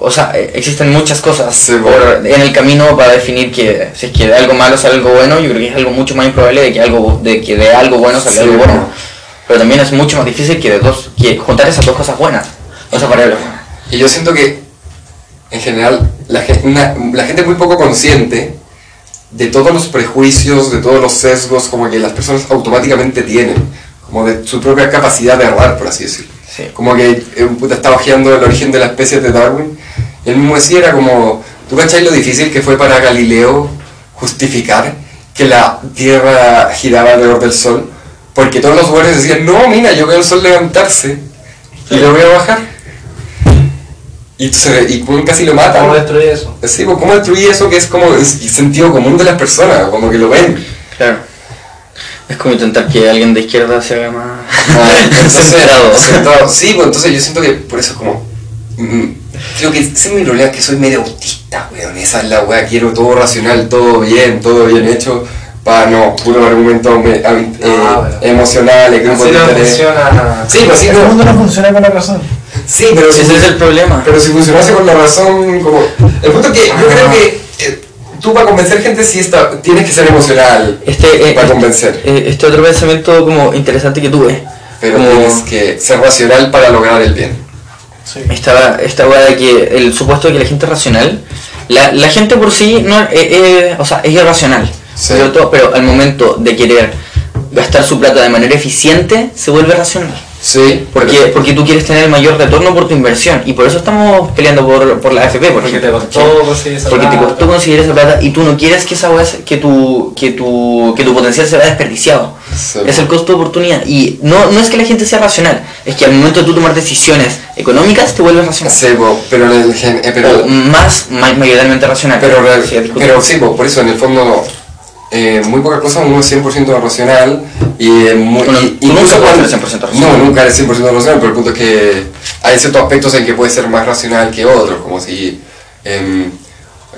o sea, eh, existen muchas cosas Sí, por- en el camino para definir que si es que de algo malo sale algo bueno, yo creo que es algo mucho más improbable de que, algo, de que de algo bueno salga Sí, algo bueno. Pero también es mucho más difícil que de dos, que juntar esas dos cosas buenas, esas variables. Y yo siento que, en general, la gente, la gente es muy poco consciente de todos los prejuicios, de todos los sesgos, como que las personas automáticamente tienen, como de su propia capacidad de errar, por así decirlo. Sí. Como que eh, puta estaba ojeando el origen de la especie de Darwin, él mismo decía, era como, ¿tú cachai lo difícil que fue para Galileo justificar que la Tierra giraba alrededor del Sol? Porque todos los jugadores decían, no, mira, yo veo el Sol levantarse, y lo voy a bajar. Y, entonces, y casi lo matan. ¿Cómo destruir eso? Sí, pues, ¿cómo destruir eso que es como el sentido común de las personas? Como que lo ven. Claro. Es como intentar que alguien de izquierda se haga más [laughs] Entonces, [laughs] centrado. centrado. Sí, pues entonces yo siento que por eso es como. Creo que ese es mi problema, que soy medio autista, weón. Esa es la weá, quiero todo racional, todo bien, todo bien hecho. Para no, puro argumento me- a- eh, Ah, bueno. emocionales, grupos Así de no interés. funciona. Sí, pues sí, El no. mundo no funciona con la razón. Sí, pero si, Ese es el problema. pero si funcionase con la razón, como. El punto es que yo creo que eh, tú para convencer gente sí está, tienes que ser emocional Este, eh, para este- convencer. eh, este otro pensamiento como interesante que tuve. Pero como tienes que ser racional para lograr el bien. Sí. esta, esta weá de que el supuesto de que la gente racional La, la gente por sí no, eh, eh, o sea, es irracional, pero al momento de querer gastar su plata de manera eficiente, se vuelve racional. Sí, Porque, pero- porque tú quieres tener el mayor retorno por tu inversión y por eso estamos peleando por, por la AFP. Por Porque te ejemplo, costó ¿cachai? conseguir esa Porque te plata. costó conseguir esa plata y tú no quieres que esa que tu, que tu, que tu potencial se vea desperdiciado. Sí, es el costo de oportunidad. Y no, no es que la gente sea racional, es que al momento de tú tomar decisiones económicas te vuelves racional. Sí, pero en el gen- eh, pero O más, ma- mayoritariamente racional. Pero, discutible. pero sí, po, por eso en el fondo eh, muy pocas cosas uno es 100% racional y, eh, muy, Bueno, y- nunca cuando- ser 100% racional. No, nunca eres 100% racional, pero el punto es que hay ciertos aspectos en que puedes ser más racional que otros, como si em,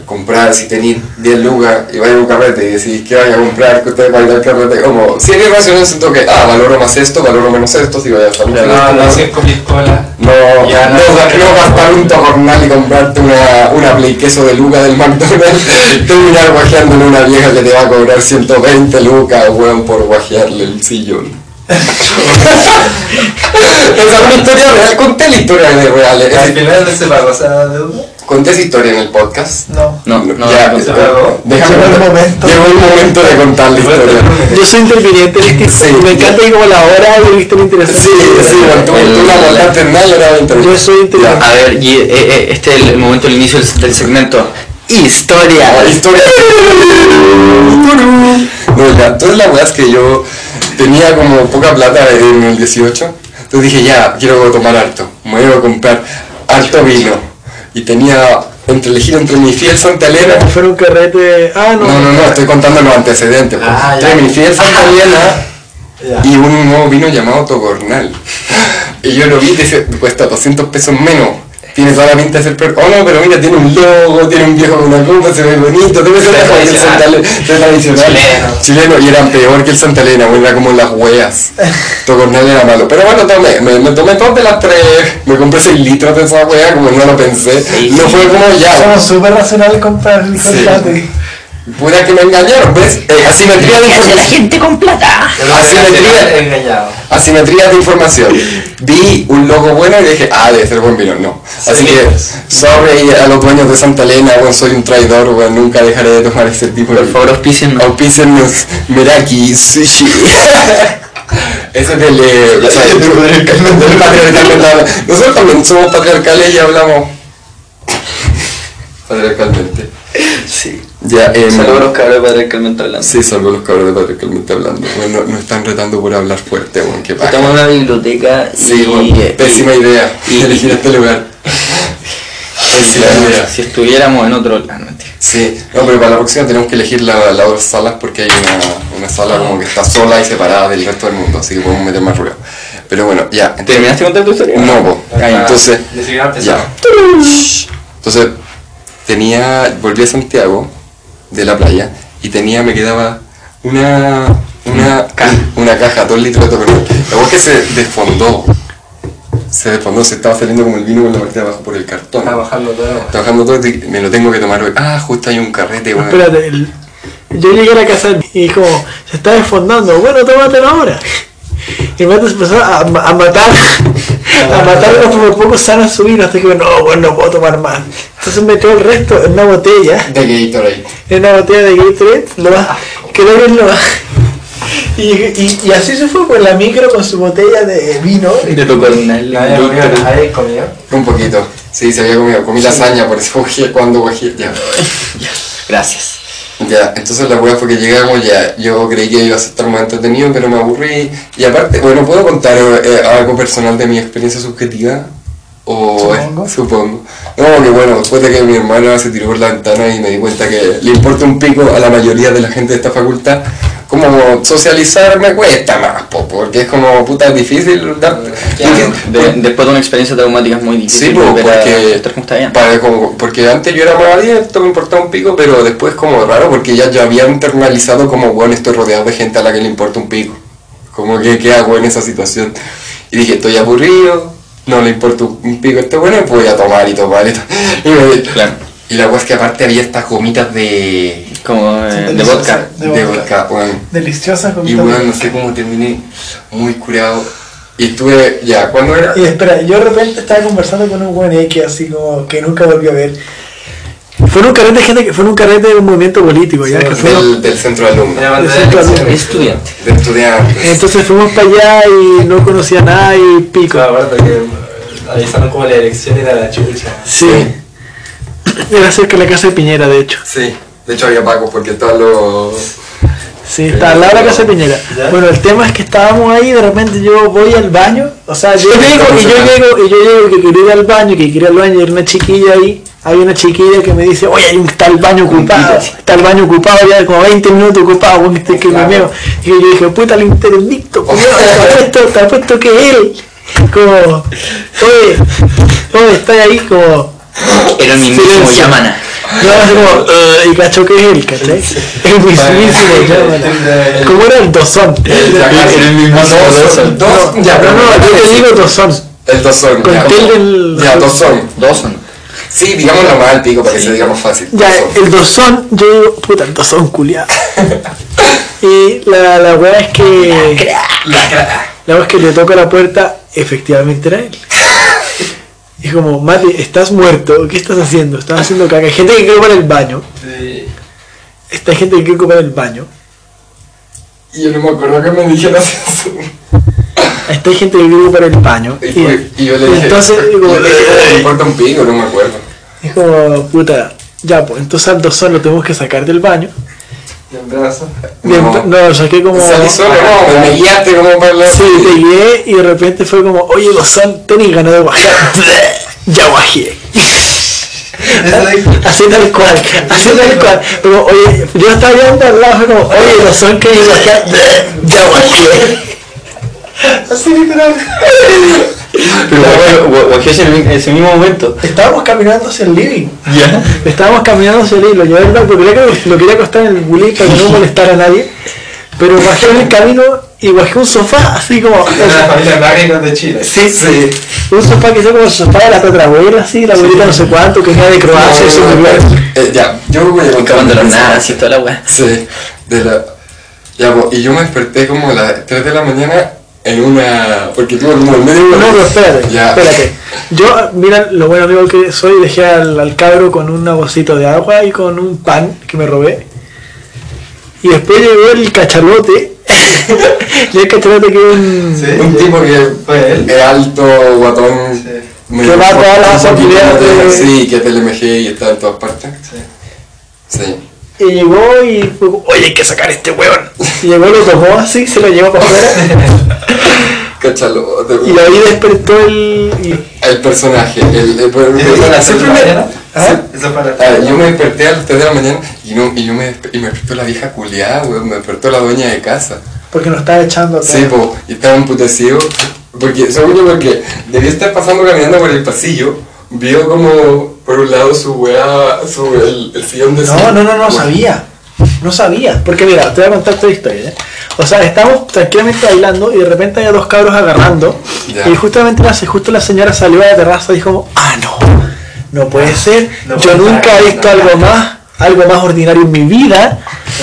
comprar, si tenéis 10 lucas y vais a un carrete y decís que vaya a comprar, que usted va a ir al carrete, como, si eres racional siento que, ah, valoro más esto, valoro menos esto, si vaya a estar No, no, cinco piscolas. no, Ya, no, no, no, no, gastar un tornal y comprarte una, una play queso de luca del McDonald's, [laughs] terminar guajeándole a una vieja que te va a cobrar 120 lucas, weón, por guajearle el sillón. [laughs] esa es una historia real, conté la historia de real. Al final no se pagó esa deuda. Conté esa historia en el podcast. No. No, no, ya, no, no. déjame Llegó el momento. Llegó el momento de contar la historia. Yo soy interviniente en este Sí. Me encanta como la hora de vista me interesa. Sí, sí, bueno, tú, tú la montaste en nada y ahora va a intervenir. Yo soy interviniente. A ver, y, eh, eh, este es el, el momento del inicio del, del segmento. Historia. La historia. No, ya, entonces la weá es que yo tenía como poca plata en el 18. Entonces dije, ya, quiero tomar harto. Me voy a comprar harto vino. Y tenía entre elegir entre mi fiel Santa Elena. Un carrete. Ah, no. No, no, no, estoy contando los antecedentes. pues. Ah, entre mi fiel Santa [laughs] Elena Ya. y un nuevo vino llamado Tocornal. [laughs] Y yo lo vi, dice, cuesta 200 pesos menos. Tiene toda la pinta de ser peor. Oh no, pero mira, tiene un logo, tiene un viejo con una copa, se ve bonito, debe ser mejor que el Santa Elena. es tradicional. Chileno. Chileno, y eran peor que el Santa Elena, bueno, era como las weas. [laughs] Tocornal era malo. Pero bueno, tomé, me, me tomé dos de las tres, me compré 6 litros de esa wea, como no lo pensé. No fue como ya. Somos súper racionales comprar el hijo Sí. Puta que me engañaron, ¿ves? Eh, asimetría de información. gente con plata? Asimetría, engañado. asimetría de información. Vi un logo bueno y dije, ah, debe ser buen vino. No. Así Sí. que, sorry a los dueños de Santa Elena, bueno, soy un traidor, bueno, nunca dejaré de tomar ese tipo Por de... favor, auspiciennos. Auspícennos Meraki Sushi. [laughs] Ese es del... eh, o sea, [laughs] del-. Nosotros también somos patriarcales y hablamos patriarcalmente. Sí. Ya, Saludos a los cabros de patriarcalmente hablando. Sí, salvo los cabros de patriarcalmente hablando. Bueno, nos están retando por hablar fuerte, bueno, qué. Estamos en una biblioteca y... Sí, bueno, y- pésima idea y- [laughs] elegir este lugar. [laughs] Pésima idea. Si estuviéramos en otro... Mentira. Sí, no, pero para la próxima tenemos que elegir la- las otras salas porque hay una, una sala como que está sola y separada del resto del mundo, así que podemos meter más ruido. Pero bueno, ya. entonces- ¿Terminaste contar tu historia? No, po. Ah, entonces, ya. Entonces, tenía, volví a Santiago de la playa y tenía, me quedaba una, una, Caja. una caja, dos litros de tocornal. La que se desfondó. Se desfondó, se estaba saliendo como el vino con la parte de abajo por el cartón. Está bajando todo. Está bajando todo y me lo tengo que tomar hoy. Ah, justo hay un carrete, weón. Espérate, el- yo llegué a la casa y como, se está desfondando, bueno, tómatelo ahora. Y me empezó a, a matar, a matar unos por poco sano su vino, hasta que no, bueno, no puedo tomar más. Entonces metió el resto en una botella, De Gatorade. en una botella de Gatorade, lo va, creo que lo va. Y, y, y así se fue por la micro con su botella de vino. Te tocó nadie comió. Un poquito. Sí, se había comido. Comí lasaña, por eso cuando guajé. Ya. Gracias. Ya, entonces la weá fue que llegamos ya. Yo creí que iba a estar más entretenido, pero me aburrí. Y aparte, bueno, ¿puedo contar eh, algo personal de mi experiencia subjetiva? O Supongo. supongo. No, que bueno, después de que mi hermana se tiró por la ventana y me di cuenta que le importa un pico a la mayoría de la gente de esta facultad, como socializar me cuesta más, po, porque es como puta difícil dar. difícil- De- después de una experiencia traumática es muy difícil Sí, a porque, para- como- antes yo era más abierto, me importaba un pico, pero después como raro, porque ya yo había internalizado como, bueno, estoy rodeado de gente a la que le importa un pico. Como que, ¿qué hago en esa situación? Y dije, estoy aburrido, no le importa un pico este bueno, pues voy a tomar y tomar y, to- [laughs] y, me- Claro. Y la cosa es que aparte había estas gomitas de, Como eh, de vodka. De de vodka. vodka, weón. Deliciosa Y bueno, no sé cómo terminé muy curado. Y estuve, ya, ¿cuándo era? Y espera, yo de repente estaba conversando con un buen X así como que nunca volví a ver. Fue un carrete de gente que fue un carrete de un movimiento político, ya Sí, que Del, del centro de alumnos, Era bandera Ese de es elecciones. Estudiante. de estudiantes. Entonces fuimos para allá y no conocía a nadie y pico. Que avisaron como la elección era la chucha. Sí. [coughs] Era cerca de la casa de Piñera, de hecho. Sí, de hecho había pacos porque estaban los... Sí, está al lado de la casa de Piñera. ¿Ya? Bueno, el tema es que estábamos ahí y de repente yo voy al baño. O sea, yo llego y yo llego y yo llego que quiero ir al baño, que quiero ir al baño y hay una chiquilla ahí. Hay una chiquilla que me dice, oye, hay un, está el baño ocupado, está el baño ocupado ya como 20 minutos ocupado, bueno, este que me meo. Y yo dije, puta, el interdicto, te [laughs] apuesto, te apuesto que es él. Como, oye, oye, está ahí como, Era el mismísimo Silencio. Yamana. no, así como, "Eh", y cacho que [laughs] es él, ¿cachai? El mismísimo Yamana. ¿Cómo era el dosón? Era el mismo dos, dos, ya, no, pero no, yo te digo dosón. El dosón. Con el- Ya, dosón. Dos son. Sí, digámoslo mal, pico, para que se diga más fácil. Ya, Dosón. el dosón, yo digo, puta, el dosón culiado. [laughs] y la, la weá es que. La weá es que le toco la puerta, efectivamente era él. Y es como, Mati, estás muerto, ¿qué estás haciendo? Estás haciendo caca. Hay gente que quiere ocupar el baño. Sí. Esta gente que quiere ocupar el baño. Y yo no me acuerdo que me dijeron eso. Esta gente que quiere ocupar el baño. Y, yo le dije, entonces, digo, yo le dije, "Oh, me importa un pico, no me acuerdo. es como, puta, ya, pues entonces al dosón lo tenemos que sacar del baño. Bien, No. saqué como. Salí solo, no, me guiaste como para la... Sí, te guié y de repente fue como, oye, Dosón, tenés ganas de guajear. [laughs] ya guajeé. Así tal cual, así tal cual. Como, oye, yo estaba viendo al lado, fue como, oye, Dosón, que guajear. [laughs] ya guajeé. Así literal. [laughs] Pero bueno, en ese mismo momento. Estábamos caminando hacia el living. Ya. Estábamos caminando hacia el living, lo llevé al porque lo quería acostar en el bulín para que no molestara a nadie. Pero bajé en el camino y bajé un sofá, así como. [laughs] Era la familia Magritte de Chile. Sí, sí. Un sofá que sea como el sofá de la tatarabuela, así, la abuelita no sé cuánto, que venía de Croacia se murió. Eh, ya, yo voy a Acabando los y toda la weá. Sí, de la... Ya, y yo me desperté como a las 3 de la mañana en una... Porque tuve como el medio... No, pero espérate, Ya. espérate. Yo, mira, lo bueno amigo que soy, dejé al, al cabro con un bolsito de agua y con un pan que me robé. Y después llegó el cachalote. [laughs] y el cachalote que es un... Sí. Un tipo que Fue él. es alto, guatón... Sí. Que va a todas las de- Sí, que es del MG y está en todas partes. Sí. Sí. Y llegó y fue como, oye, hay que sacar este hueón. Y llegó, lo tomó así, se lo llevó para afuera. [laughs] Cachalote. y ahí despertó el... y- El personaje. El, el, el- ¿Y eso fue a las siempre 3 de la me- mañana? ¿Ah? A las Ah, 3 de la yo me desperté a las 3 de la mañana y, no, y yo me, y me despertó la vieja culiada, weón, me despertó la dueña de casa. Porque nos estaba echando a Sí, po, y estaba emputecido, porque, según yo, porque debía estar pasando caminando por el pasillo, vio como por un lado su weá, su, el, el sillón de. No, no, no, no sabía. No sabía. Porque mira, te voy a contar toda la historia. ¿eh? O sea, estamos tranquilamente bailando y de repente había dos cabros agarrando. Ya. Y justamente la, justo la señora salió a la terraza y dijo, ah, no, no puede ser. No Yo puede nunca he visto no. algo más, algo más ordinario en mi vida.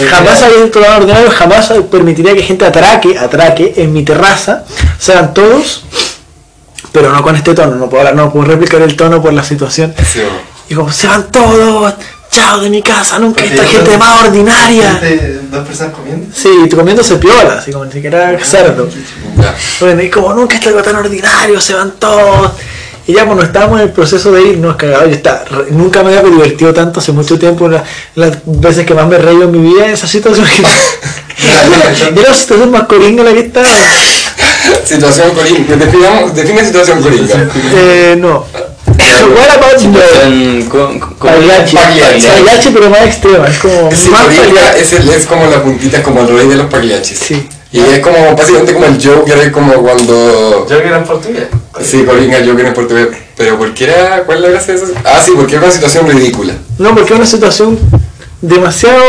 Jamás había visto algo ordinario, jamás permitiría que gente atraque, atraque en mi terraza. Sean todos, pero no con este tono, no puedo hablar, no puedo replicar el tono por la situación. Sí. Y como, se van todos, chao de mi casa, nunca Porque gente dos- más ordinaria. Gente, Dos personas comiendo. Sí, comiéndose piola, así como ni siquiera cerdo. Ya. Bueno, y como nunca está algo tan ordinario, se van todos. Y ya cuando estábamos en el proceso de irnos cagados, yo está, nunca me había divertido tanto hace mucho tiempo, la- las veces que más me he reído en mi vida en esa situación. [laughs] [laughs] Era la situación más coringa la que estaba. [laughs] Situación coringa, definamos, define situación coringa. Eh, no. What about con- Pagliacci, Pagliacci. Pagliacci, pero más extrema, es como Sí, es, el, es como la puntita, es como el rey de los pagliaccis. Sí. Y es como, básicamente como el Joker, es como cuando... Yo que era en portugués. Sí, coringa, Joker en portugués. Pero ¿por qué era? ¿Cuál es la gracia de eso? Ah, sí, porque era una situación ridícula. No, porque es una situación demasiado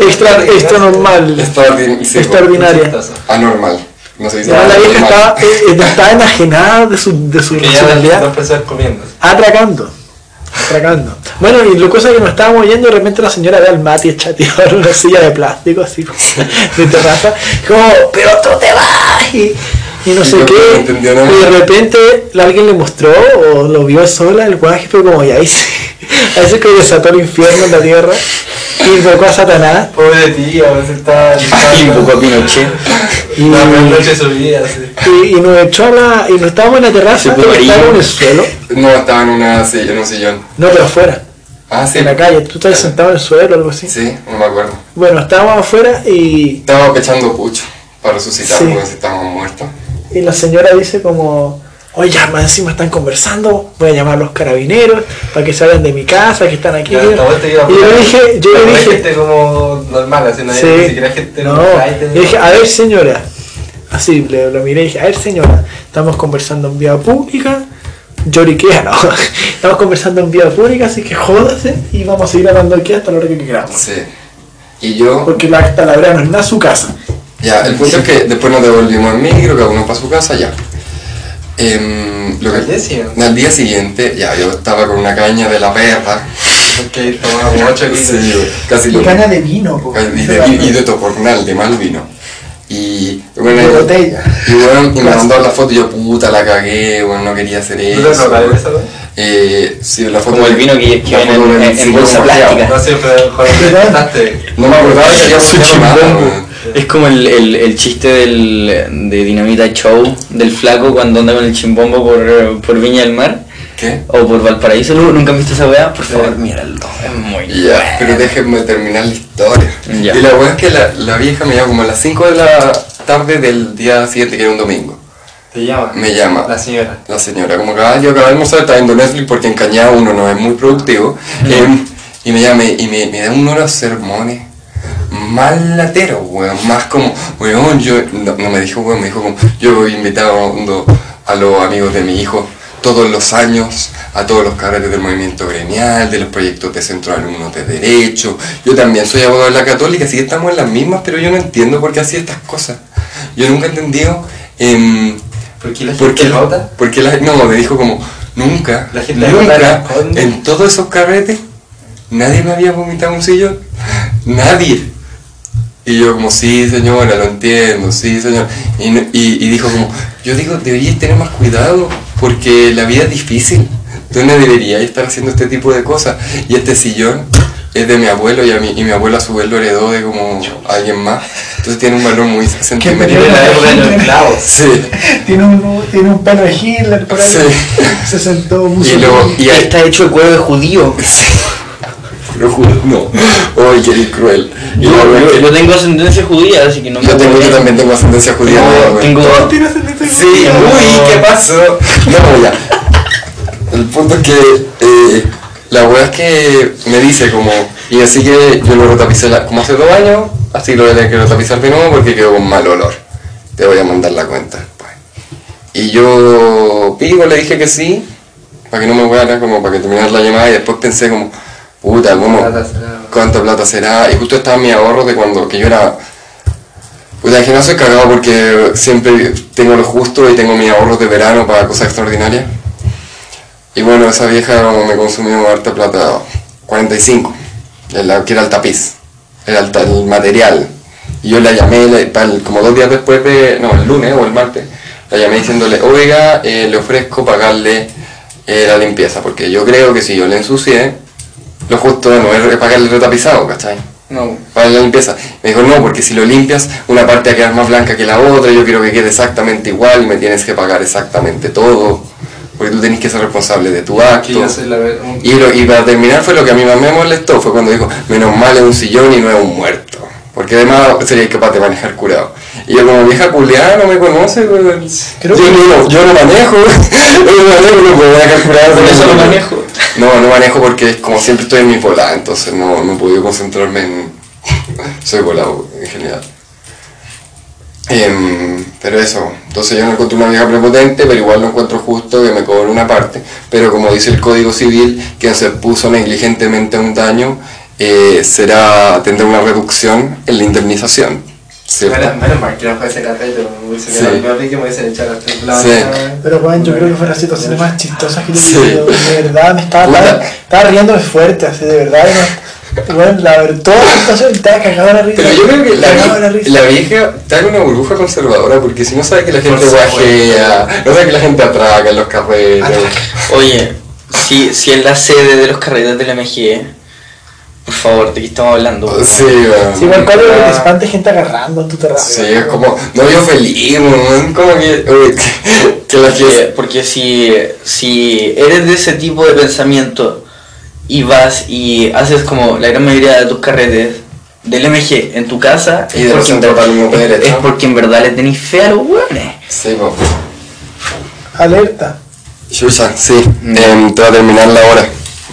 extra, extra normal. Extraordin- sí, extraordinaria. Anormal. No se dice Ya, la vieja estaba, eh, eh, [laughs] estaba enajenada de su, de su racionalidad, comiendo. atracando. Atracando. Bueno, y lo cosa que nos estábamos yendo, de repente la señora ve al Mati chateado en una silla de plástico, así como [laughs] de terraza, como, pero tú te vas. Y, y no sé qué. no. Y de repente alguien le mostró o lo vio sola, el guaje fue como, ya se, ahí se [laughs] que desató el infierno en la tierra y invocó a Satanás. Pobre de ti, a veces está. [laughs] Y invocó a Pinochet. Y, peor noche de su vida, sí. y, y nos echó a la. y nos estábamos en la terraza, y estábamos en el suelo. No, estaba en, una, silla- en un sillón. No, pero afuera, Ah, sí. en la calle. Tú estabas sentado en el suelo o algo así. Sí, no me acuerdo. Bueno, estábamos afuera y, Estaba pechando pucho para resucitar Sí. porque si estábamos muertos. Y la señora dice como. Oye, ya más encima están conversando, voy a llamar a los carabineros para que salgan de mi casa, que están aquí. Y yo le dije, yo le dije, gente como normal, así no Sí. ni siquiera gente No, normal. yo dije, a ver señora, así le, lo miré y dije, a ver señora, estamos conversando en vía pública, lloriquea, no, [laughs] estamos conversando en vía pública, así que jódase y vamos a seguir hablando aquí hasta la hora que queramos. Sí. Y yo, Porque la talavera no es nada su casa. Ya, el punto es que después nos devolvimos en micro, cada uno para su casa, ya. Em, lo que- Al día siguiente. al día siguiente, ya, yo estaba con una caña de la perra. Porque tomaba como 8 kilos. Sí, casi Y lo caña de vino, po. y de, y de tocornal, de mal vino. Y, bueno, De botella. y, bueno, y me mandó la foto y yo, puta, la cagué, bueno, no quería hacer ¿No te eso. esa vez? Eh, sí, la foto Como el vino que, que viene en, en cimbombo bolsa plástica. No siempre, joder. No me acordaba que había puteado nada. Es como el, el, el chiste del, de Dinamita Show del flaco cuando anda con el chimbombo por, por Viña del Mar ¿Qué? o por Valparaíso. ¿Nu- ¿Nunca han visto esa weá? Por favor, míralo. Es muy Ya, bueno. pero déjenme terminar la historia. Ya. Y la weá es que la, la vieja me llama como a las 5 de la tarde del día siguiente, que era un domingo. Te llama. Me llama. La señora. La señora, como que ah, yo acabé de almorzar, estaba viendo Netflix porque en Cañada uno no es muy productivo. em, y me llama y me, me da unos sermones más lateros, weón. Más como, weón, yo. No, no me dijo, weón, me dijo como, yo he invitado a los amigos de mi hijo todos los años a todos los carretes del movimiento gremial, de los proyectos de centro de alumnos de derecho. Yo también soy abogado de la católica, así que estamos en las mismas, pero yo no entiendo por qué hacía estas cosas. Yo nunca he entendido. em, ¿Por qué la ¿Por gente qué? vota? Porque la no, me dijo como, nunca, La gente vota nunca, en todos esos carretes, nadie me había vomitado un sillón. Nadie. Y yo como, sí señora, lo entiendo, sí señor. Y, no- y, y dijo como, yo digo, deberíais tener más cuidado, porque la vida es difícil. Tú no deberías estar haciendo este tipo de cosas. Y este sillón es de mi abuelo y, a mí, y mi abuelo a su vez lo heredó de como alguien más. Entonces tiene un valor muy sentimental. Sí. Tiene un, tiene un pelo de Hitler por ahí. Sí. Se sentó Y, Mussolini. luego, y ahí, Está hecho de cuero de judío. Lo juro, no. Ay, qué eres cruel. Y Yo, yo- yo tengo ascendencia judía, así que no yo, me tengo, voy yo también tengo ascendencia judía. Tengo- güey. tengo- ¿Cómo tiene ascendencia Sí, judía? uy, ¿qué pasó? No, ya. El punto es que eh, la wea es que me dice como, y así que yo lo retapicé la- como hace dos años, así lo voy a tener que retapizar de nuevo porque quedó con mal olor. Te voy a mandar la cuenta después. Y yo pico, le dije que sí, para que no me hueara, como para que terminar la llamada y después pensé como, puta, ¿cómo? Plata será. ¿Cuánta plata será? Y justo estaba mi ahorro de cuando que yo era pues al gimnasio he cagado porque siempre tengo lo justo y tengo mis ahorros de verano para cosas extraordinarias. Y bueno, esa vieja como me consumió harta plata, 45, el- que era el tapiz, era el, el material. Y yo la llamé pal- como dos días después de, no, el lunes o el martes, la llamé diciéndole, oiga, eh, le ofrezco pagarle eh, la limpieza, porque yo creo que si yo le ensucié, lo justo no es pagarle el retapizado, ¿cachai? No. para la limpieza. Me dijo, no, porque si lo limpias, una parte va a quedar más blanca que la otra, yo quiero que quede exactamente igual y me tienes que pagar exactamente todo, porque tú tenés que ser responsable de tu acto. Y, lo- y para terminar fue lo que a mí más me molestó, fue cuando dijo, menos mal es un sillón y no es un muerto. Porque además sería incapaz de manejar curado. Y yo como vieja culiada no me conoce. Creo yo, que- no, yo no manejo, [laughs] yo no manejo, no puedo manejar curado. Por eso lo manejo. No, no manejo porque como siempre estoy en mi volada, entonces no, no he podido concentrarme en... [laughs] Soy volado en general. Em, pero eso, entonces yo no encuentro una vieja prepotente, pero igual no encuentro justo que me cobre una parte. Pero como dice el Código Civil, quien se puso negligentemente a un daño eh, será tendrá una reducción en la indemnización. ¿Cierto? Menos, menos mal que no fue ese carrete, me hubiese Sí. quedado el peor y que me hubiesen echado hasta el lado. Sí. Pero bueno, yo creo que fueron las situaciones más chistosas que yo he Sí. De verdad, me estaba, estaba, estaba riéndome fuerte, así de verdad. y Bueno, la verdad, toda la situación está cagada la risa. Pero yo creo que la, la risa. la vieja está en una burbuja conservadora porque si no sabe que la gente guajea, no sabe que la gente atraca en los carretes. Oye, si, si es la sede de los carretes del MG, por favor, ¿de qué estamos hablando? Sí, weón. Sí, igual cuál es Ah. que te espante gente agarrando en tu terreno. Sí, es como, no vio feliz, weón, como que, uy, que, que la Porque, si, si eres de ese tipo de pensamiento y vas y haces como la gran mayoría de tus carretes del MG en tu casa, Y es de porque, en ver- es- porque en verdad le tenéis fe a los hueones. Sí, po. Alerta. Chucha, sí, em, te va a terminar la hora.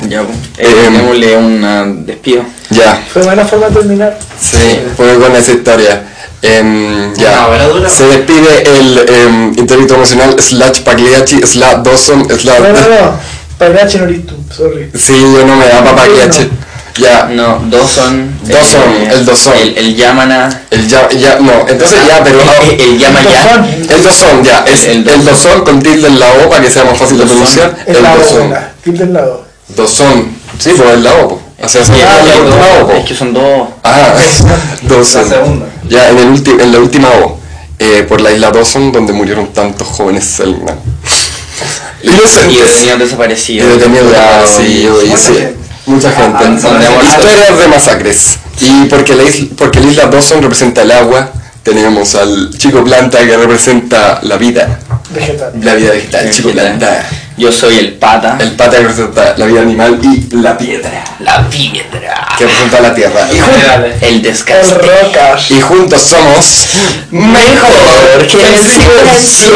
Ya, pues, Eh, eh, démosle un despido. Ya, Fue buena forma de terminar. sí, fue con esa historia. Em, ya, dura. se despide el intelecto emocional slash Pagliacci slash Dawson slash... No, no, no. Pagliacci no eres tú, sorry. Sí, yo no me da para Pagliacci. Ya, No, dos son. Dawson, el Dawson. El, el Yamana. el ya, ya, no, entonces ya, pero... El, el Yama ya. Dawson. El dosón, ya, es El- el, el dosón con tilde en la O para que sea más fácil de pronunciar. El El venga. Tilde el el la O, O sea, Sí, es es, la última O, es po. que son dos. Ah. [laughs] La [laughs] segunda. Ya, en, el ulti- en la última O. eh, por la isla Dawson, donde murieron tantos jóvenes Selman. Y Inocentes. [laughs] detenidos Y desaparecidos. detenidos desaparecidos, y Mucha sí. gente. Mucha gente. Ah, hemos- Historias de masacres. Y porque la, isla, porque la isla Dawson representa el agua, tenemos al chico planta que representa la vida. Vegetal. La vida vegetal, el chico planta. Yo soy el pata. El pata que representa la vida animal y la piedra la piedra. que representa la tierra. Y. El rocas. y juntos somos Mejor que el silencio.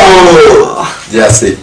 Ya sí.